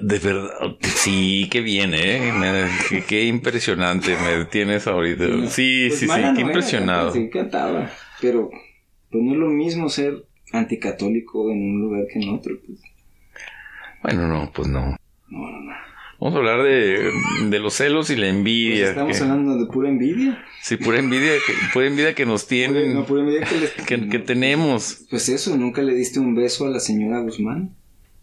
De verdad, sí, qué bien, ¿eh? Me- qué, qué impresionante me tienes ahorita. Sí, Pues sí, sí, qué no era, impresionado. Sí, cantaba. Pero pues no es lo mismo ser anticatólico en un lugar que en otro. Pues. Bueno, no, pues no. No, no, no. Vamos a hablar de, de los celos y la Pues envidia. estamos que- hablando de pura envidia. sí, pura envidia, que, pura envidia que nos tienen, no, pura envidia que, les- que, que tenemos. Pues eso, nunca le diste un beso a la señora Guzmán.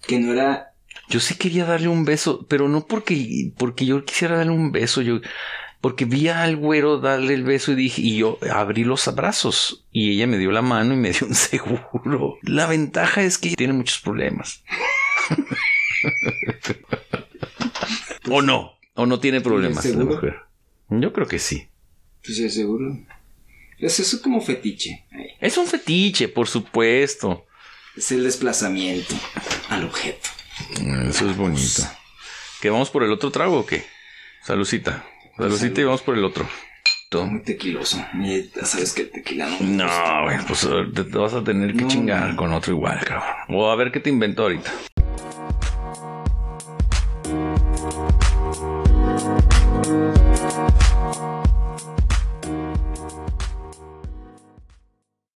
Que no era. Yo sí quería darle un beso, pero no porque, porque yo quisiera darle un beso, yo, porque vi al güero darle el beso y dije, y yo abrí los brazos y ella me dio la mano y me dio un seguro. La ventaja es que tiene muchos problemas. o no, o no tiene problemas la mujer. Yo creo que sí. Pues seguro. Es eso como fetiche. Ay, Es un fetiche, por supuesto. Es el desplazamiento al objeto. Eso es bonito. ¿Que vamos por el otro trago o qué? Salucita. Salucita y vamos por el otro. poquito. Muy tequiloso. Ya sabes que el tequila no. No, güey, pues te, te vas a tener que No, chingar con otro igual, cabrón. O a ver qué te invento ahorita.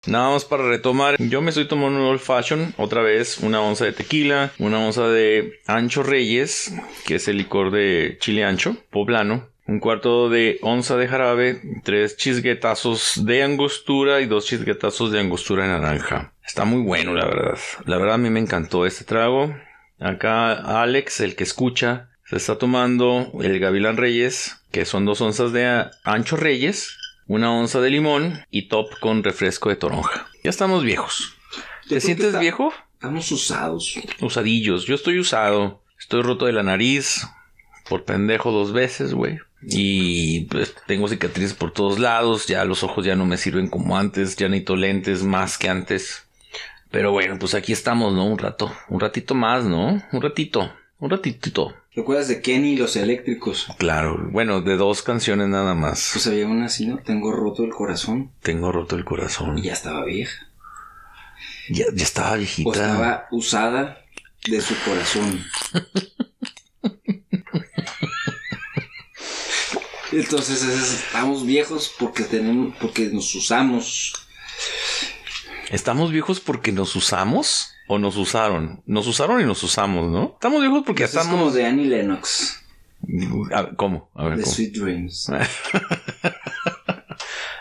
Nada más para retomar, yo me estoy tomando un old fashion, otra vez una onza de tequila, una onza de ancho reyes, que es el licor de chile ancho, poblano, un cuarto de onza de jarabe, tres chisguetazos de angostura y dos chisguetazos de angostura de naranja. Está muy bueno, la verdad. La verdad a mí me encantó este trago. Acá Alex, el que escucha, se está tomando el Gavilán Reyes, que son dos onzas de ancho reyes, una onza de limón y top con refresco de toronja. Ya estamos viejos. Yo ¿Te sientes está- viejo? Estamos usados. Usadillos. Yo estoy usado. Estoy roto de la nariz. Por pendejo dos veces, güey. Y pues tengo cicatrices por todos lados. Ya los ojos ya no me sirven como antes. Ya necesito lentes más que antes. Pero bueno, pues aquí estamos, ¿no? Un rato. Un ratito más, ¿no? Un ratito. Un ratitito. ¿Te acuerdas de Kenny y los eléctricos? Claro. Bueno, de dos canciones nada más. Pues había una así, ¿no? Tengo roto el corazón. Tengo roto el corazón. Y ya estaba vieja. Ya, ya estaba viejita. O estaba usada de su corazón. Entonces es- estamos viejos porque tenemos, porque nos usamos. ¿Estamos viejos porque nos usamos? ¿O nos usaron? Nos usaron y nos usamos, ¿no? Estamos viejos porque Eso es estamos... como de Annie Lennox, A ver, ¿Cómo? A ver, de ¿cómo? Sweet Dreams.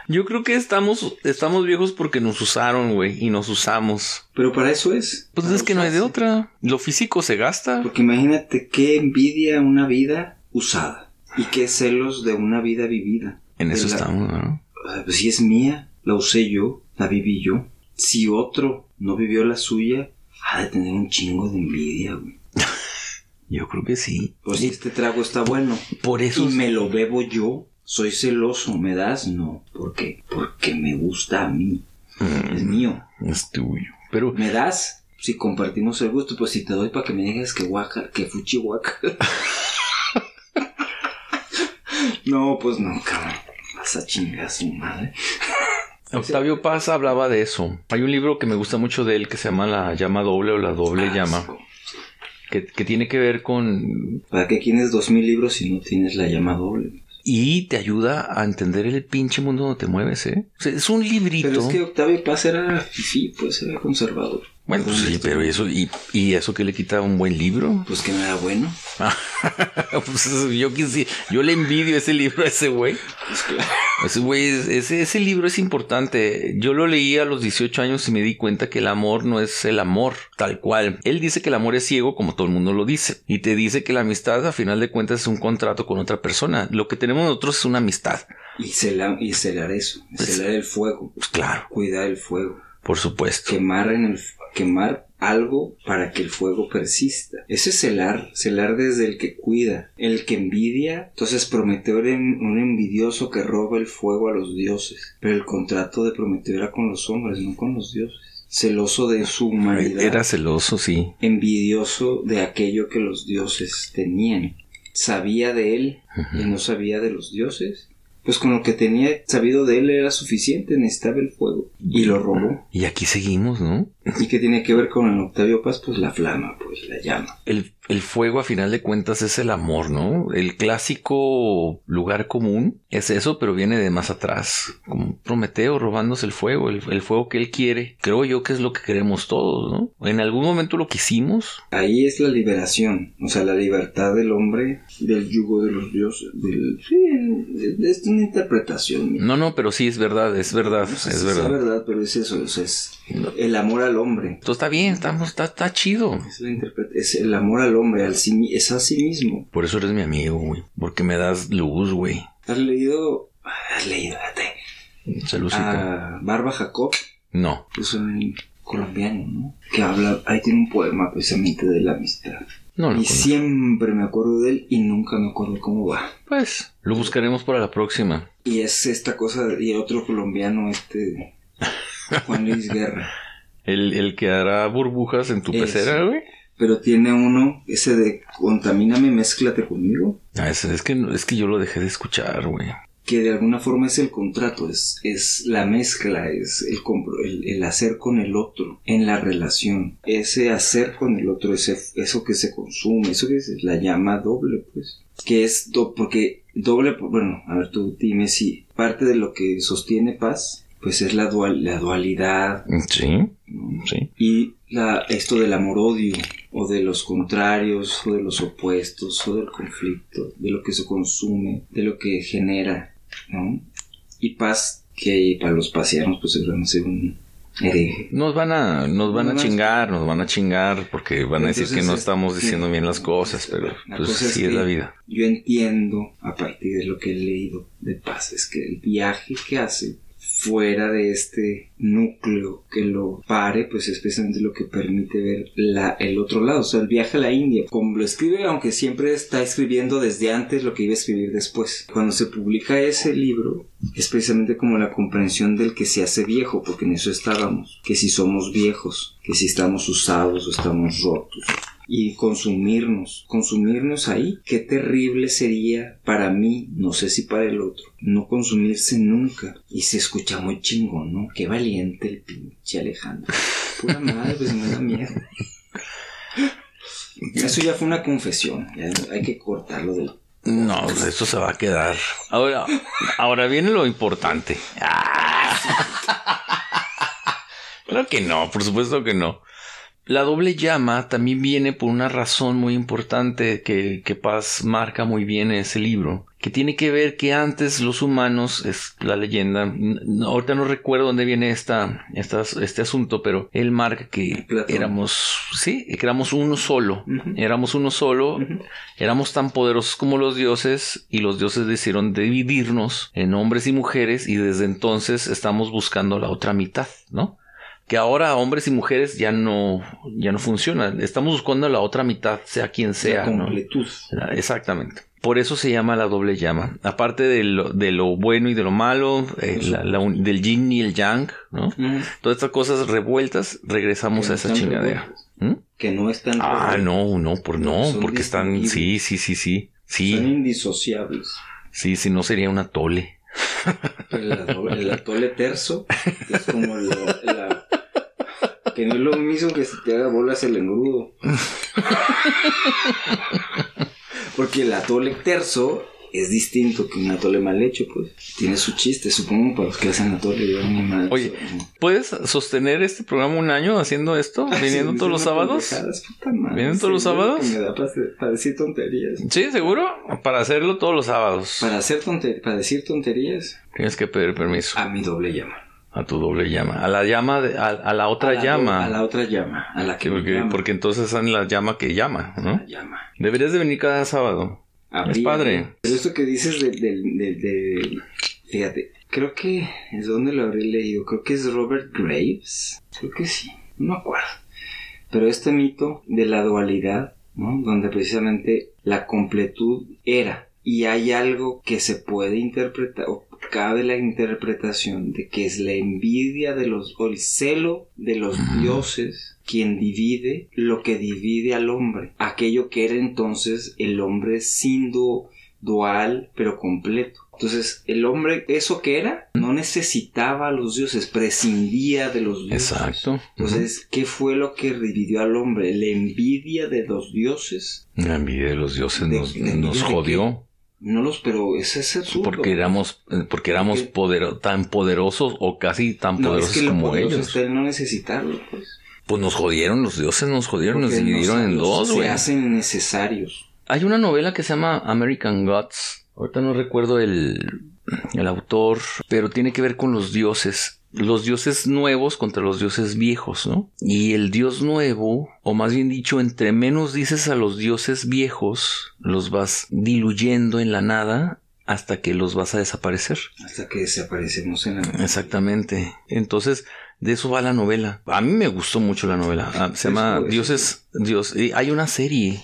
Yo creo que estamos, estamos viejos porque nos usaron, güey, y nos usamos. Pero para eso es. Pues para es que no hay de otra. Lo físico se gasta. Porque imagínate qué envidia una vida usada y qué celos de una vida vivida. En eso la- estamos, ¿no? Sea, pues si es mía, la usé yo, la viví yo. Si otro no vivió la suya, ha de tener un chingo de envidia, güey. Yo creo que sí. Pues si este trago está bueno Por eso... y me lo bebo yo, soy celoso, ¿me das? No. ¿Por qué? Porque me gusta a mí. Es Mm, mío. es tuyo. Pero... ¿Me das? Si compartimos el gusto, pues si te doy para que me digas que guaca, que fuchi guaca. no, pues no, cabrón. Vas a chingar a su madre. Octavio Paz hablaba de eso. Hay un libro que me gusta mucho de él que se llama La llama doble o la doble Ah, llama. sí. Que, que tiene que ver con... ¿Para qué tienes dos mil libros si no tienes la llama doble? Y te ayuda a entender el pinche mundo donde te mueves, ¿eh? O sea, es un librito. Pero es que Octavio Paz era fifí, pues era conservador. Bueno, pues sí, pero eso... ¿Y, y eso que le quita un buen libro? Pues que no era bueno. pues yo quisi- yo le envidio ese libro a ese güey. Pues claro. Ese güey, es- ese, ese libro es importante. Yo lo leí a los 18 años y me di cuenta que el amor no es el amor, tal cual. Él dice que el amor es ciego, como todo el mundo lo dice. Y te dice que la amistad, a final de cuentas, es un contrato con otra persona. Lo que tenemos nosotros es una amistad. Y, celar, y celar eso, Pues- celar el fuego, Pues claro, cuidar el fuego, por supuesto. quemar en el quemar algo para que el fuego persista. Ese es celar, celar desde el que cuida, el que envidia. Entonces Prometeo era un un envidioso que roba el fuego a los dioses, pero el contrato de Prometeo era con los hombres, no con los dioses. Celoso de su humanidad. Era celoso, sí. envidioso de aquello que los dioses tenían. Sabía de él y no sabía de los dioses. Pues con lo que tenía sabido de él era suficiente, necesitaba el fuego. Y lo robó. Y aquí seguimos, ¿no? ¿Y qué tiene que ver con el Octavio Paz? Pues la flama, pues la llama. El, el fuego, a final de cuentas, es el amor, ¿no? El clásico lugar común es eso, pero viene de más atrás. Como Prometeo robándose el fuego, el, el fuego que él quiere. Creo yo que es lo que queremos todos, ¿no? En algún momento lo quisimos. Ahí es la liberación, o sea, la libertad del hombre del yugo de los dioses. Del... Sí, es una interpretación. mía. No, no, pero sí es verdad, es verdad, No sé es si sea verdad. verdad, pero es eso, es el amor al hombre. Entonces está bien, estamos, está, está chido. Es, la es el amor al hombre, al sí, es a sí mismo. Por eso eres mi amigo, güey. Porque me das luz, güey. ¿Has leído? Has leído, fíjate, Salucita. a Barba Jacob, No. es un colombiano, ¿no? Que habla, ahí tiene un poema precisamente de la amistad. No, no. y siempre me acuerdo de él y nunca me acuerdo cómo va. Pues lo buscaremos para la próxima. Y es esta cosa, y otro colombiano, este, Juan Luis Guerra. El, el que hará burbujas en tu Ese. pecera, güey. Pero tiene uno, ese de contamíname, mézclate conmigo. Ah, es, es que, es que yo lo dejé de escuchar, güey. que de alguna forma es el contrato, es, es la mezcla, es el, el, el, hacer con el otro en la relación, ese hacer con el otro, ese, eso que se consume, eso que es la llama doble, pues, que es do, porque doble, bueno, a ver tú dime si parte de lo que sostiene paz, pues es la, dual, la dualidad. Sí, sí. Y la, esto del amor-odio, o de los contrarios, o de los opuestos, o del conflicto, de lo que se consume, de lo que genera, ¿no? Y paz, que para los pasianos, pues ser un hereje. Nos van a, nos van a chingar, nos van a chingar, porque van a decir que no estamos diciendo bien las cosas, pero pues sí es la vida. Yo entiendo, a partir de lo que he leído de paz, es que el viaje que hace fuera de este núcleo que lo pare, pues es precisamente lo que permite ver la, el otro lado, o sea, el viaje a la India, como lo escribe, aunque siempre está escribiendo desde antes lo que iba a escribir después. Cuando se publica ese libro, es precisamente como la comprensión del que se hace viejo, porque en eso estábamos, que si somos viejos, que si estamos usados o estamos rotos y consumirnos, consumirnos ahí, qué terrible sería para mí, no sé si para el otro, no consumirse nunca. Y se escucha muy chingón, ¿no? Qué valiente el pinche Alejandro. Pura madre, pues me da miedo. Eso ya fue una confesión, ya hay que cortarlo del no, pues eso se va a quedar. Ahora, ahora viene lo importante. Claro que no, por supuesto que no. La doble llama también viene por una razón muy importante que, que, Paz marca muy bien en ese libro, que tiene que ver que antes los humanos, es la leyenda, ahorita no recuerdo dónde viene esta, este asunto, pero él marca que éramos, sí, que éramos uno solo, éramos uno solo, éramos tan poderosos como los dioses y los dioses decidieron dividirnos en hombres y mujeres y desde entonces estamos buscando la otra mitad, ¿no? Que ahora hombres y mujeres ya no, ya no funcionan. Estamos buscando la otra mitad, sea quien sea. La completud. Exactamente. Por eso se llama la doble llama. Aparte de lo, de lo bueno y de lo malo, eh, del yin y el yang, ¿no? Todas estas cosas revueltas, regresamos a esa chingadera. ¿Mm? Que no están. Ah, no, no, por no, porque están. Sí, sí, sí, sí. sí. Son indisociables. Sí, si no sería un atole. El, el atole terzo, que es como la que no es lo mismo que si te haga bolas el engrudo. Porque el atole terzo es distinto que un atole mal hecho, pues. Tiene su chiste, supongo, para los que hacen atole. Oye, ¿puedes sostener este programa un año haciendo esto? Ah, ¿Viniendo todos los sábados? ¿Viniendo todos los sábados? Me da para, decir tonterías. Sí, seguro. Para hacerlo todos los sábados. Para, hacer para decir tonterías. Tienes que pedir permiso. A mi doble llama. A tu doble llama. A la llama, de, a, la otra llama. a la otra llama. A la que porque, porque entonces están la llama que llama, ¿no? La llama. Deberías de venir cada sábado. es padre. Pero esto que dices de, de, de, Fíjate, creo que es donde lo habré leído. Creo que es Robert Graves. Creo que sí. No me acuerdo. Pero este mito de la dualidad, ¿no? Donde precisamente la completud era y hay algo que se puede interpretar o cabe la interpretación de que es la envidia de los o el celo de los dioses quien divide lo que divide al hombre aquello que era entonces el hombre sin dual pero completo entonces, el hombre, eso que era, no necesitaba a los dioses, prescindía de los dioses. Exacto. Entonces, ¿qué fue lo que dividió al hombre? La envidia de los dioses. La envidia de los dioses nos, jodió. No los, pero ese es absurdo. Porque éramos, porque éramos tan poderosos o casi tan poderosos es que como ellos. No necesitarlo, pues. Pues nos jodieron, los dioses nos jodieron, nos dividieron en dos, güey. Se hacen necesarios. Hay una novela que se llama American Gods. Ahorita no recuerdo el, el autor, pero tiene que ver con los dioses los dioses nuevos contra los dioses viejos, ¿no? Y el dios nuevo, o más bien dicho, entre menos dices a los dioses viejos, los vas diluyendo en la nada hasta que los vas a desaparecer. Hasta que desaparecemos en la nada. Exactamente. Entonces, de eso va la novela. A mí me gustó mucho la novela. Ah, se llama Dioses, Dios. hay una serie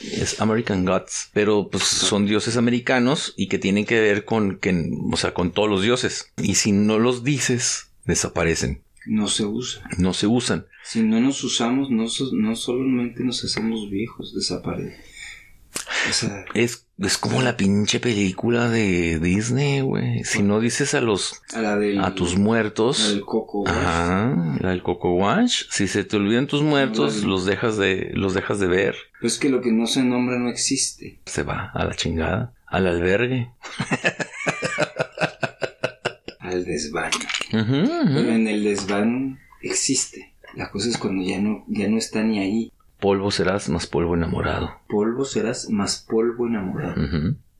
es American Gods, pero pues son dioses americanos y que tienen que ver con que, o sea, con todos los dioses. Y si no los dices, desaparecen. No se usan. No se usan. Si no nos usamos, no, no solamente nos hacemos viejos, desaparecen. Es, es como la pinche película de Disney, güey. Si no dices a los, a la del. a tus muertos. La del Coco. Ajá, la del Coco Watch. Si se te olvidan tus muertos, los dejas de, los dejas de ver. Pues que lo que no se nombra no existe. Se va a la chingada, al albergue. Al desván. Pero en el desván existe. La cosa es cuando ya no, ya no está ni ahí. Polvo serás más polvo enamorado. Polvo serás más polvo enamorado.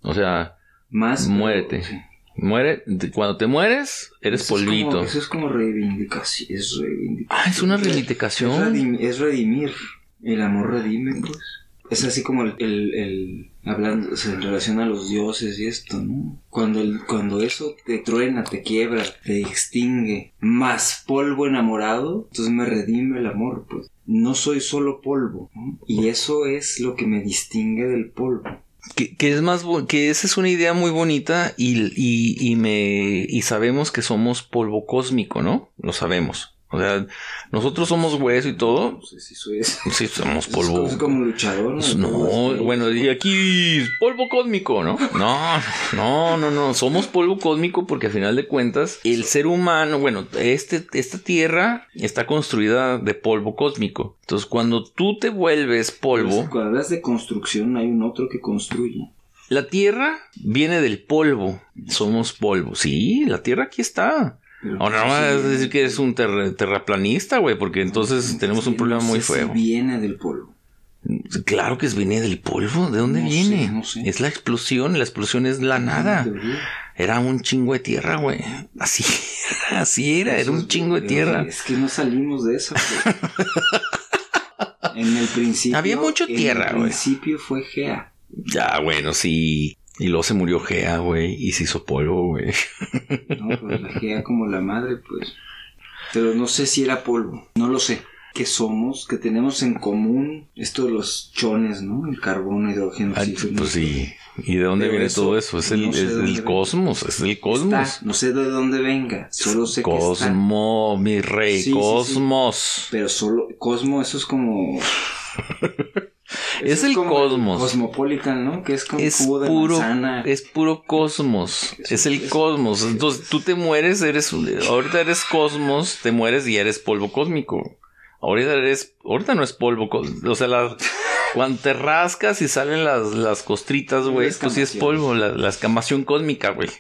O sea, Más. Muérete. sí. muere, cuando te mueres, eres Eso es polvito. como- eso es como reivindicación. Es reivindicación. Ah, es una Es reivindicación. redim- es redimir. El amor redime, pues. Es así como el, el, hablando, en relación a los dioses y esto, ¿no? Cuando, el, cuando eso te truena, te quiebra, te extingue, más polvo enamorado, entonces me redime el amor, pues. No soy solo polvo, ¿no? Y eso es lo que me distingue del polvo. Que, que es más que esa es una idea muy bonita y, y, y me y sabemos que somos polvo cósmico, ¿no? Lo sabemos. O sea, nosotros somos hueso y todo. Sé si soy. Sí, somos polvo. es como luchador, ¿no? Pues No, bueno, y aquí polvo cósmico, ¿no? No, no, no, no, somos polvo cósmico porque al final de cuentas el ser humano, bueno, este, esta tierra está construida de polvo cósmico. Entonces cuando tú te vuelves polvo, Cuando hablas de construcción, hay un otro que construye. la tierra viene del polvo, somos polvo, sí, la tierra aquí está. Pero Ahora no no si- decir que eres un terra- terraplanista, güey, porque entonces tenemos un no problema sé muy si feo. viene del polvo. Claro que viene del polvo. ¿De dónde viene? sé, no sé. Es la explosión. La explosión es la nada. Era un chingo de tierra, güey. Así, así era. Era un es- chingo de tierra. Es que no salimos de eso. en el principio. Había mucho en tierra, el güey. principio fue Gea. Ya, bueno, sí. Y luego se murió Gea, güey. Y se hizo polvo, güey. ¿no? Pues la Gea como la madre, pues. Pero no sé si era polvo. No lo sé. ¿Qué somos? ¿Qué tenemos en común? Esto de los chones, ¿no? El carbono, hidrógeno. Ah, oxígeno. pues sí. ¿Y de dónde Pero viene eso, todo eso? Es el, no sé es de el dónde viene. cosmos. Es el cosmos. Está. No sé de dónde venga. Solo sé que está. Cosmo, mi rey. Sí, sí, sí. cosmos. Pero solo. Cosmo, eso es como. Es el cosmos. Cosmopolitan, ¿no? Que es como es cubo de puro, manzana. es puro cosmos. Es el cosmos. Entonces tú te mueres, eres, ahorita eres cosmos, te mueres y eres polvo cósmico. Ahorita eres, ahorita no es polvo, o sea, la- cuando te rascas y salen las, las costritas, güey, La pues sí es polvo, la, la escamación cósmica, güey.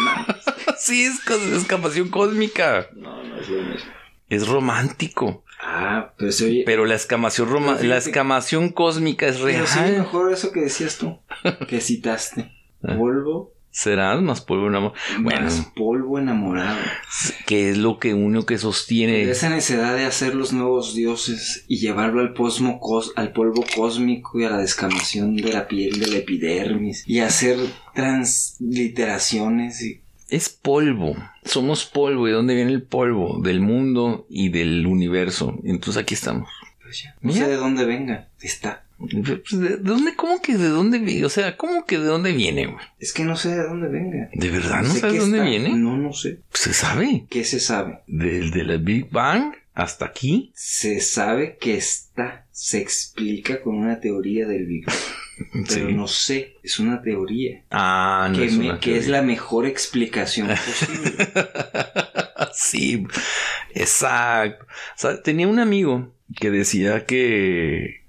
sí, es escamación cósmica. No, no es lo mismo. Es romántico. Ah, pero se oye. Pero la escamación roma- Pero la escamación cósmica es pero se oye real. mejor eso que decías tú. Que citaste. Ah. Polvo. Serás más polvo enamorado. Bueno, Más polvo enamorado. que es lo que único que sostiene. Esa necesidad de hacer los nuevos dioses y llevarlo al, posmo cos- al polvo cósmico y a la descamación de la piel de la epidermis y hacer transliteraciones y Es polvo. Somos polvo. ¿Y de dónde viene el polvo? Del mundo y del universo. Entonces aquí estamos. pues ya. No Mira. sé de dónde venga. Está. Pues, ¿De de dónde? ¿Cómo que de dónde viene? O sea, ¿cómo que de dónde viene, güey? Es que no sé de dónde venga. ¿De verdad no sé sabes qué dónde está. viene? No, no sé. Pues se sabe. ¿Qué se sabe? Desde la Big Bang hasta aquí. Se sabe que está. Se explica con una teoría del Big Bang. Pero Sí. no sé. Es una teoría. Ah, no que, es me- una que es teoría. la mejor explicación posible. sí, exacto. O sea, tenía un amigo que decía que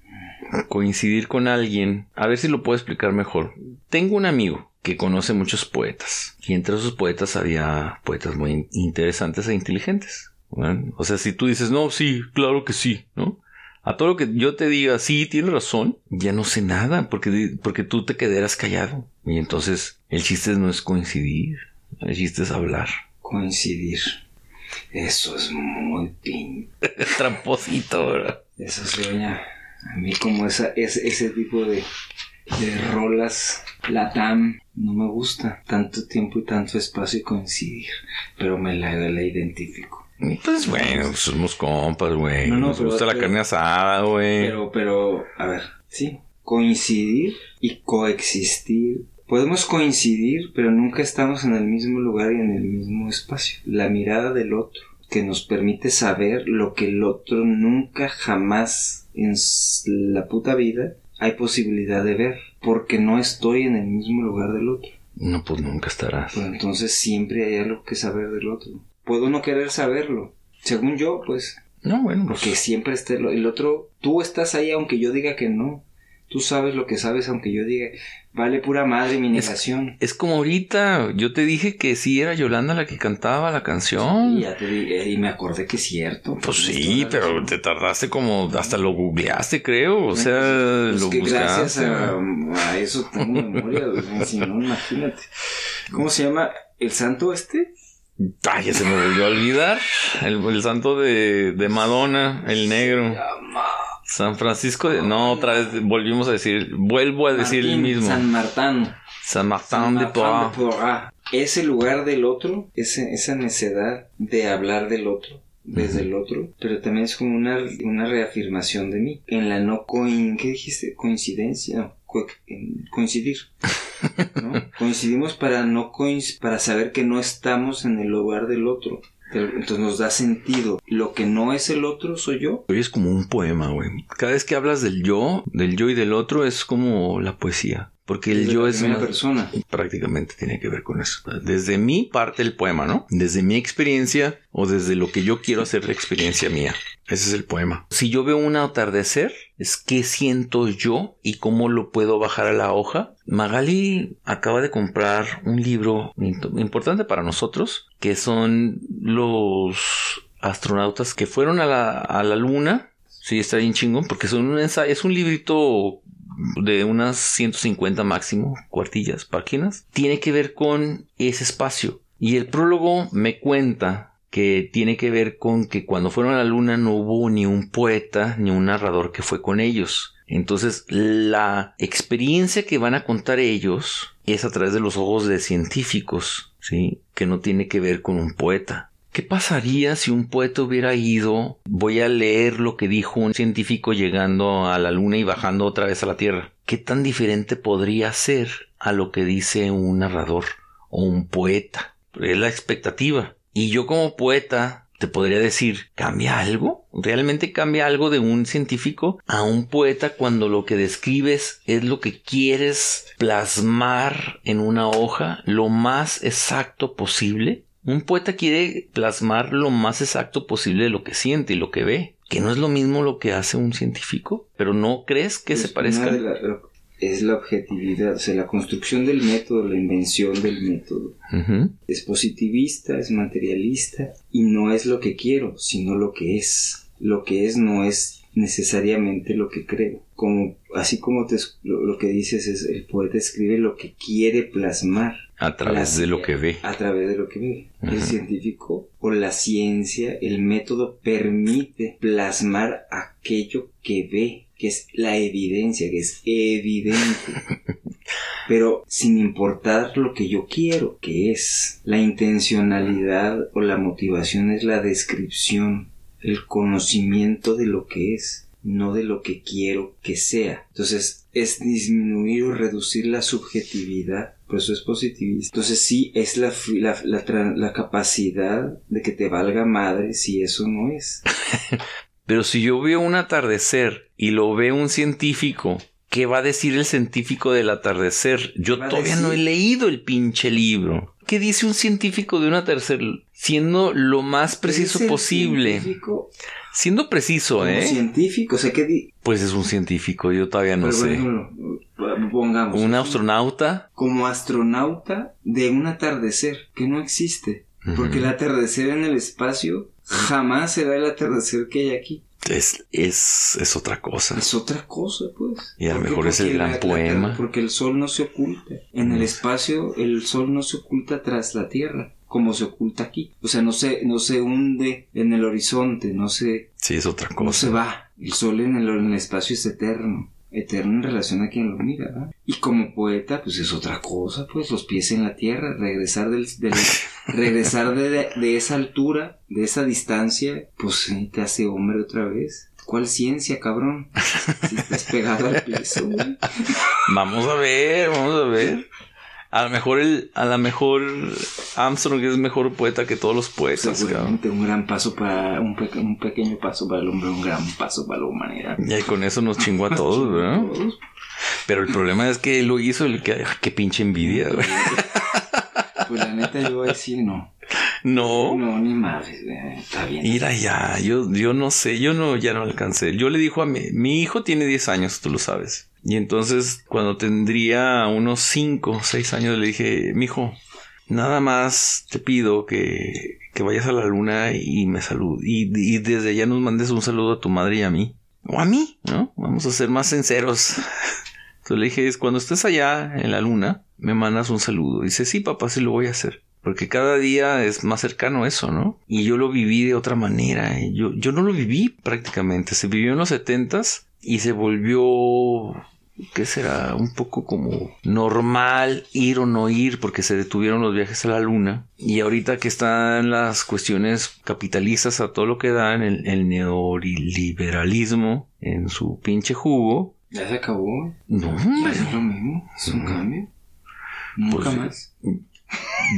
coincidir con alguien, a ver si lo puedo explicar mejor. Tengo un amigo que conoce muchos poetas y entre esos poetas había poetas muy in- interesantes e inteligentes. O sea, si tú dices, no, sí, claro que sí, ¿no? A todo lo que yo te diga, sí, tienes razón, ya no sé nada, porque, porque tú te quedarás callado. Y entonces, el chiste no es coincidir, el chiste es hablar. Coincidir. Eso es muy pin. Tramposito, ¿verdad? Eso oye a mí como esa, ese, ese tipo de, de rolas latam no me gusta. Tanto tiempo y tanto espacio y coincidir. Pero me la, la identifico. Pues bueno, pues somos compas, güey. No, no, Nos pero- gusta la pero- carne asada, güey. Pero, pero, a ver, sí. Coincidir y coexistir. Podemos coincidir, pero nunca estamos en el mismo lugar y en el mismo espacio. La mirada del otro, que nos permite saber lo que el otro nunca jamás en la puta vida hay posibilidad de ver, porque no estoy en el mismo lugar del otro. No, pues nunca estarás. Pues entonces siempre hay algo que saber del otro. Puedo no querer saberlo. Según yo, pues. No, bueno. Pues... Porque siempre está el otro. Tú estás ahí aunque yo diga que no. Tú sabes lo que sabes aunque yo diga. Vale pura madre mi negación. Es, como ahorita, yo te dije que sí era Yolanda la que cantaba la canción. Y, ya te dije, y me acordé que es cierto. Pues sí, pero te tardaste como, hasta lo googleaste creo, o sea, pues lo que buscaste. gracias a, a, eso tengo memoria, si no, imagínate. ¿Cómo se llama el santo este? Ay, ya se me volvió a olvidar. El, el santo de, de Madonna, el negro. San Francisco de... No, otra vez volvimos a decir... Vuelvo a decir Martín, el mismo. San Martín. San Martín San de Porres. de Porres. Ese lugar del otro, ese, esa necedad de hablar del otro, desde el otro, pero también es como una, una reafirmación de mí. En la no coin... ¿Qué dijiste? Coincidencia. Coincidir. ¿no? Coincidimos para no coinc- para saber que no estamos en el lugar del otro. Entonces nos da sentido. Lo que no es el otro soy yo. Hoy es como un poema, güey. Cada vez que hablas del yo, del yo y del otro, es como la poesía. Porque el Desde yo es una- persona. prácticamente tiene que ver con eso. Desde mi parte el poema, ¿no? Desde mi experiencia o desde lo que yo quiero hacer la experiencia mía. Ese es el poema. Si yo veo un atardecer, es qué siento yo y cómo lo puedo bajar a la hoja. Magali acaba de comprar un libro importante para nosotros, que son los astronautas que fueron a la, a la luna. Sí, está bien chingón, porque son un ensayo, es un librito de unas 150 máximo cuartillas, páginas, tiene que ver con ese espacio. Y el prólogo me cuenta que tiene que ver con que cuando fueron a la luna no hubo ni un poeta ni un narrador que fue con ellos. Entonces la experiencia que van a contar ellos es a través de los ojos de científicos, ¿sí? Que no tiene que ver con un poeta. ¿Qué pasaría si un poeta hubiera ido? Voy a leer lo que dijo un científico llegando a la luna y bajando otra vez a la Tierra. ¿Qué tan diferente podría ser a lo que dice un narrador o un poeta? Es la expectativa. Y yo como poeta te podría decir, ¿cambia algo? ¿Realmente cambia algo de un científico a un poeta cuando lo que describes es lo que quieres plasmar en una hoja lo más exacto posible? Un poeta quiere plasmar lo más exacto posible de lo que siente y lo que ve, que no es lo mismo lo que hace un científico, pero no crees que Pues se parezca. la- es la objetividad, o sea, la construcción del método, la invención del método. Es positivista, es materialista y no es lo que quiero, sino lo que es. Lo que es no es necesariamente lo que creo. Como, así como te, lo, lo que dices es el poeta escribe lo que quiere plasmar A través de lo que ve. a través de lo que ve. El científico o la ciencia, el método permite plasmar aquello que ve, que es la evidencia, que es evidente. Pero sin importar lo que yo quiero, que es la intencionalidad o la motivación es la descripción, el conocimiento de lo que es, no de lo que quiero que sea. Entonces es disminuir o reducir la subjetividad, por eso es positivista. Entonces sí es la, la, la la capacidad de que te valga madre si eso no es. Pero si yo veo un atardecer y lo ve un científico, ¿qué va a decir el científico del atardecer? Yo todavía no he leído el pinche libro. ¿Qué dice un científico de un atardecer? Siendo lo más preciso posible. científico Siendo preciso, como ¿eh? científico, o sea que di- Pues es un científico, yo todavía no pero sé. bueno, pongamos Un astronauta. como astronauta de un atardecer que no existe. Porque el atardecer en el espacio jamás será el atardecer que hay aquí. es, es, es otra cosa. Es otra cosa, pues. Y a lo ¿Por qué? mejor es el gran la- la- poema. porque el sol no se oculta. En el espacio, el sol no se oculta tras la tierra, como se oculta aquí. O sea, no se, no se hunde en el horizonte, no se, Sí, es otra no se cosa. va. El sol en el, en el espacio es eterno. Eterno en relación a quien lo mira, ¿verdad? Y como poeta, pues es otra cosa, pues los pies en la tierra, regresar del, del- regresar de, de- de esa altura, de esa distancia, pues te hace hombre otra vez. ¿Cuál ciencia, cabrón? Si estás pegado al piso, güey. Vamos a ver, vamos a ver. A lo mejor el, a lo mejor Armstrong es mejor poeta que todos los poetas. Seguramente un gran paso para un, un, pequeño paso para el hombre, un gran paso para la humanidad. Y con eso nos chingó a todos, ¿verdad? Pero el problema es que él lo hizo, el que, qué pinche envidia, güey. Pues la neta yo voy a decir no. No. No, ni madre, está bien. Mira ya, yo, yo no sé, yo no, ya no alcancé. Yo le dijo a mi, mi hijo tiene 10 años, tú lo sabes. Y entonces, cuando tendría unos 5, 6 años, le dije, mi hijo, nada más te pido que, que vayas a la luna y me saludes. Y, desde allá nos mandes un saludo a tu madre y a mí. O a mí, ¿no? Vamos a ser más sinceros. Entonces le dije, cuando estés allá en la luna, me mandas un saludo. dice, sí, papá, sí lo voy a hacer. Porque cada día es más cercano eso, ¿no? Y yo lo viví de otra manera. Yo, yo no lo viví prácticamente. Se vivió en los setentas y se volvió ¿qué será? Un poco como normal ir o no ir porque se detuvieron los viajes a la luna. Y ahorita que están las cuestiones capitalistas a todo lo que dan, el, el neoliberalismo en su pinche jugo. ¿Ya se acabó? No, es lo mismo, es un cambio. Nunca pues, más.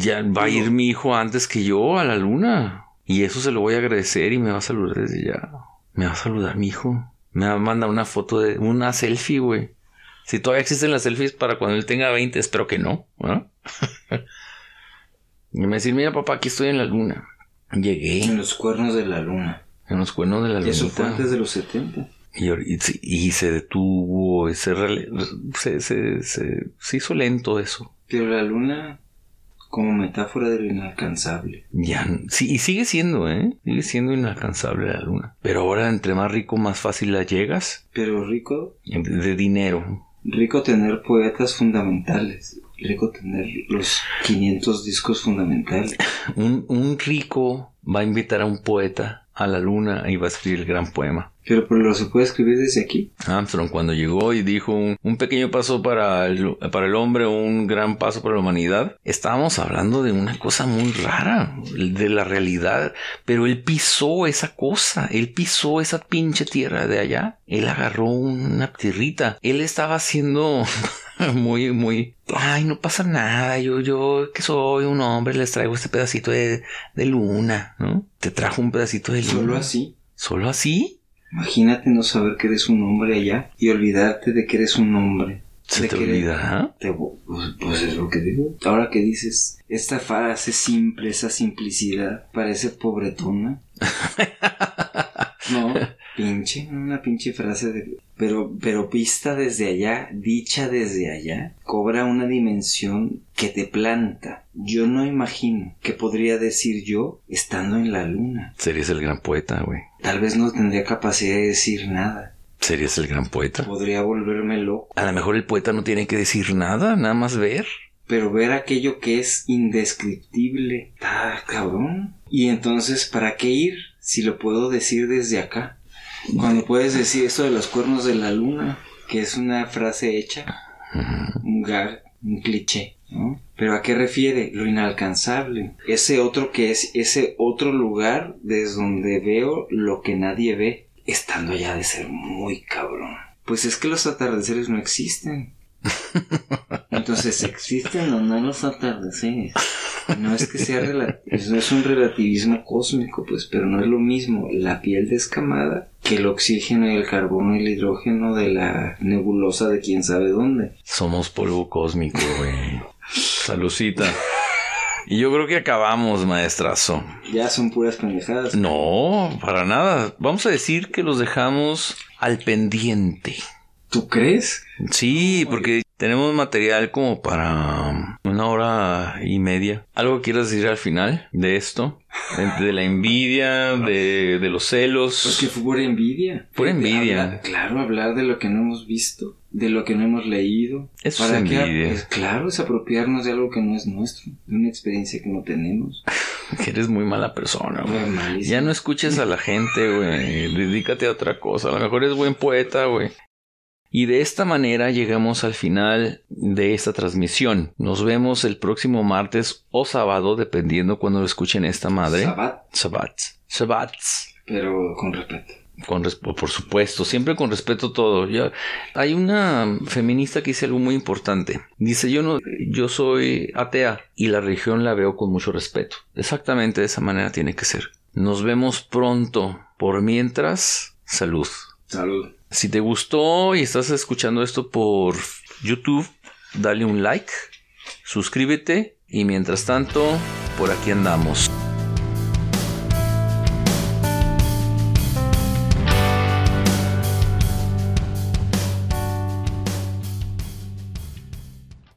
Ya va a ir mi hijo antes que yo a la luna. Y eso se lo voy a agradecer y me va a saludar desde ya. Me va a saludar mi hijo. Me va a mandar una foto de una selfie, güey. Si todavía existen las selfies para cuando él tenga 20, espero que no. y me decir, mira papá, aquí estoy en la luna. Llegué. En los cuernos de la luna. En los cuernos de la luna. Y eso fue antes de los 70. Y, se detuvo, se, se, se, se, hizo lento eso. Pero la luna como metáfora de lo inalcanzable. Ya, sí, y sigue siendo, ¿eh? Sigue siendo inalcanzable la luna. Pero ahora entre más rico, más fácil la llegas. Pero rico. De dinero. Rico tener poetas fundamentales. Rico tener los 500 discos fundamentales. Un, un rico va a invitar a un poeta a la luna y va a escribir el gran poema. Pero, pero se puede escribir desde aquí. Armstrong cuando llegó y dijo un, pequeño paso para el, para el hombre, un gran paso para la humanidad, estábamos hablando de una cosa muy rara, de la realidad, pero él pisó esa cosa, él pisó esa pinche tierra de allá, él agarró una tierrita, él estaba haciendo muy, muy, ay, no pasa nada, yo, yo que soy un hombre, les traigo este pedacito de, de luna, ¿no? Te trajo un pedacito de luna. Solo así. ¿Solo así? Imagínate no saber que eres un hombre allá y olvidarte de que eres un hombre. ¿Se te olvida? Pues, pues, es lo que digo. Ahora que dices, esta frase simple, esa simplicidad, parece pobretona. no, pinche, una pinche frase de... Pero, pero vista desde allá, dicha desde allá, cobra una dimensión que te planta. Yo no imagino qué podría decir yo estando en la luna. Serías el gran poeta, güey. Tal vez no tendría capacidad de decir nada. Serías el gran poeta. Podría volverme loco. A lo mejor el poeta no tiene que decir nada, nada más ver. Pero ver aquello que es indescriptible. Ah, cabrón. Y entonces, ¿para qué ir si lo puedo decir desde acá? Cuando puedes decir esto de los cuernos de la luna, que es una frase hecha, un gar, un cliché, ¿no? Pero ¿a qué refiere? Lo inalcanzable. Ese otro que es ese otro lugar desde donde veo lo que nadie ve, estando allá de ser muy cabrón. Pues es que los atardeceres no existen. Entonces, ¿existen o no los atardeceres? No es que sea relativo, es un relativismo cósmico, pues, pero no es lo mismo la piel descamada que el oxígeno y el carbono y el hidrógeno de la nebulosa de quién sabe dónde. Somos polvo cósmico, güey. Salucita. Y yo creo que acabamos, maestrazo. Ya son puras pendejadas. No, para nada. Vamos a decir que los dejamos al pendiente. ¿Tú crees? Sí, porque tenemos material como para una hora y media. ¿Algo quieras decir al final de esto? De, la envidia, de, los celos. Pues que fue por envidia. Por envidia. claro, hablar de lo que no hemos visto, de lo que no hemos leído. Eso es envidia. Claro, es apropiarnos de algo que no es nuestro, de una experiencia que no tenemos. que eres muy mala persona, güey. Ya no escuches a la gente, güey. Dedícate a otra cosa. A lo mejor eres buen poeta, güey. Y de esta manera llegamos al final de esta transmisión. Nos vemos el próximo martes o sábado, dependiendo cuando lo escuchen esta madre. Sabat. Sabat. Sabat. Pero con respeto. Con por supuesto, siempre con respeto todo. hay una feminista que dice algo muy importante. Dice, yo no, yo soy atea y la religión la veo con mucho respeto. Exactamente de esa manera tiene que ser. Nos vemos pronto. Por mientras, salud. Salud. Si te gustó y estás escuchando esto por YouTube, dale un like, suscríbete y mientras tanto, por aquí andamos.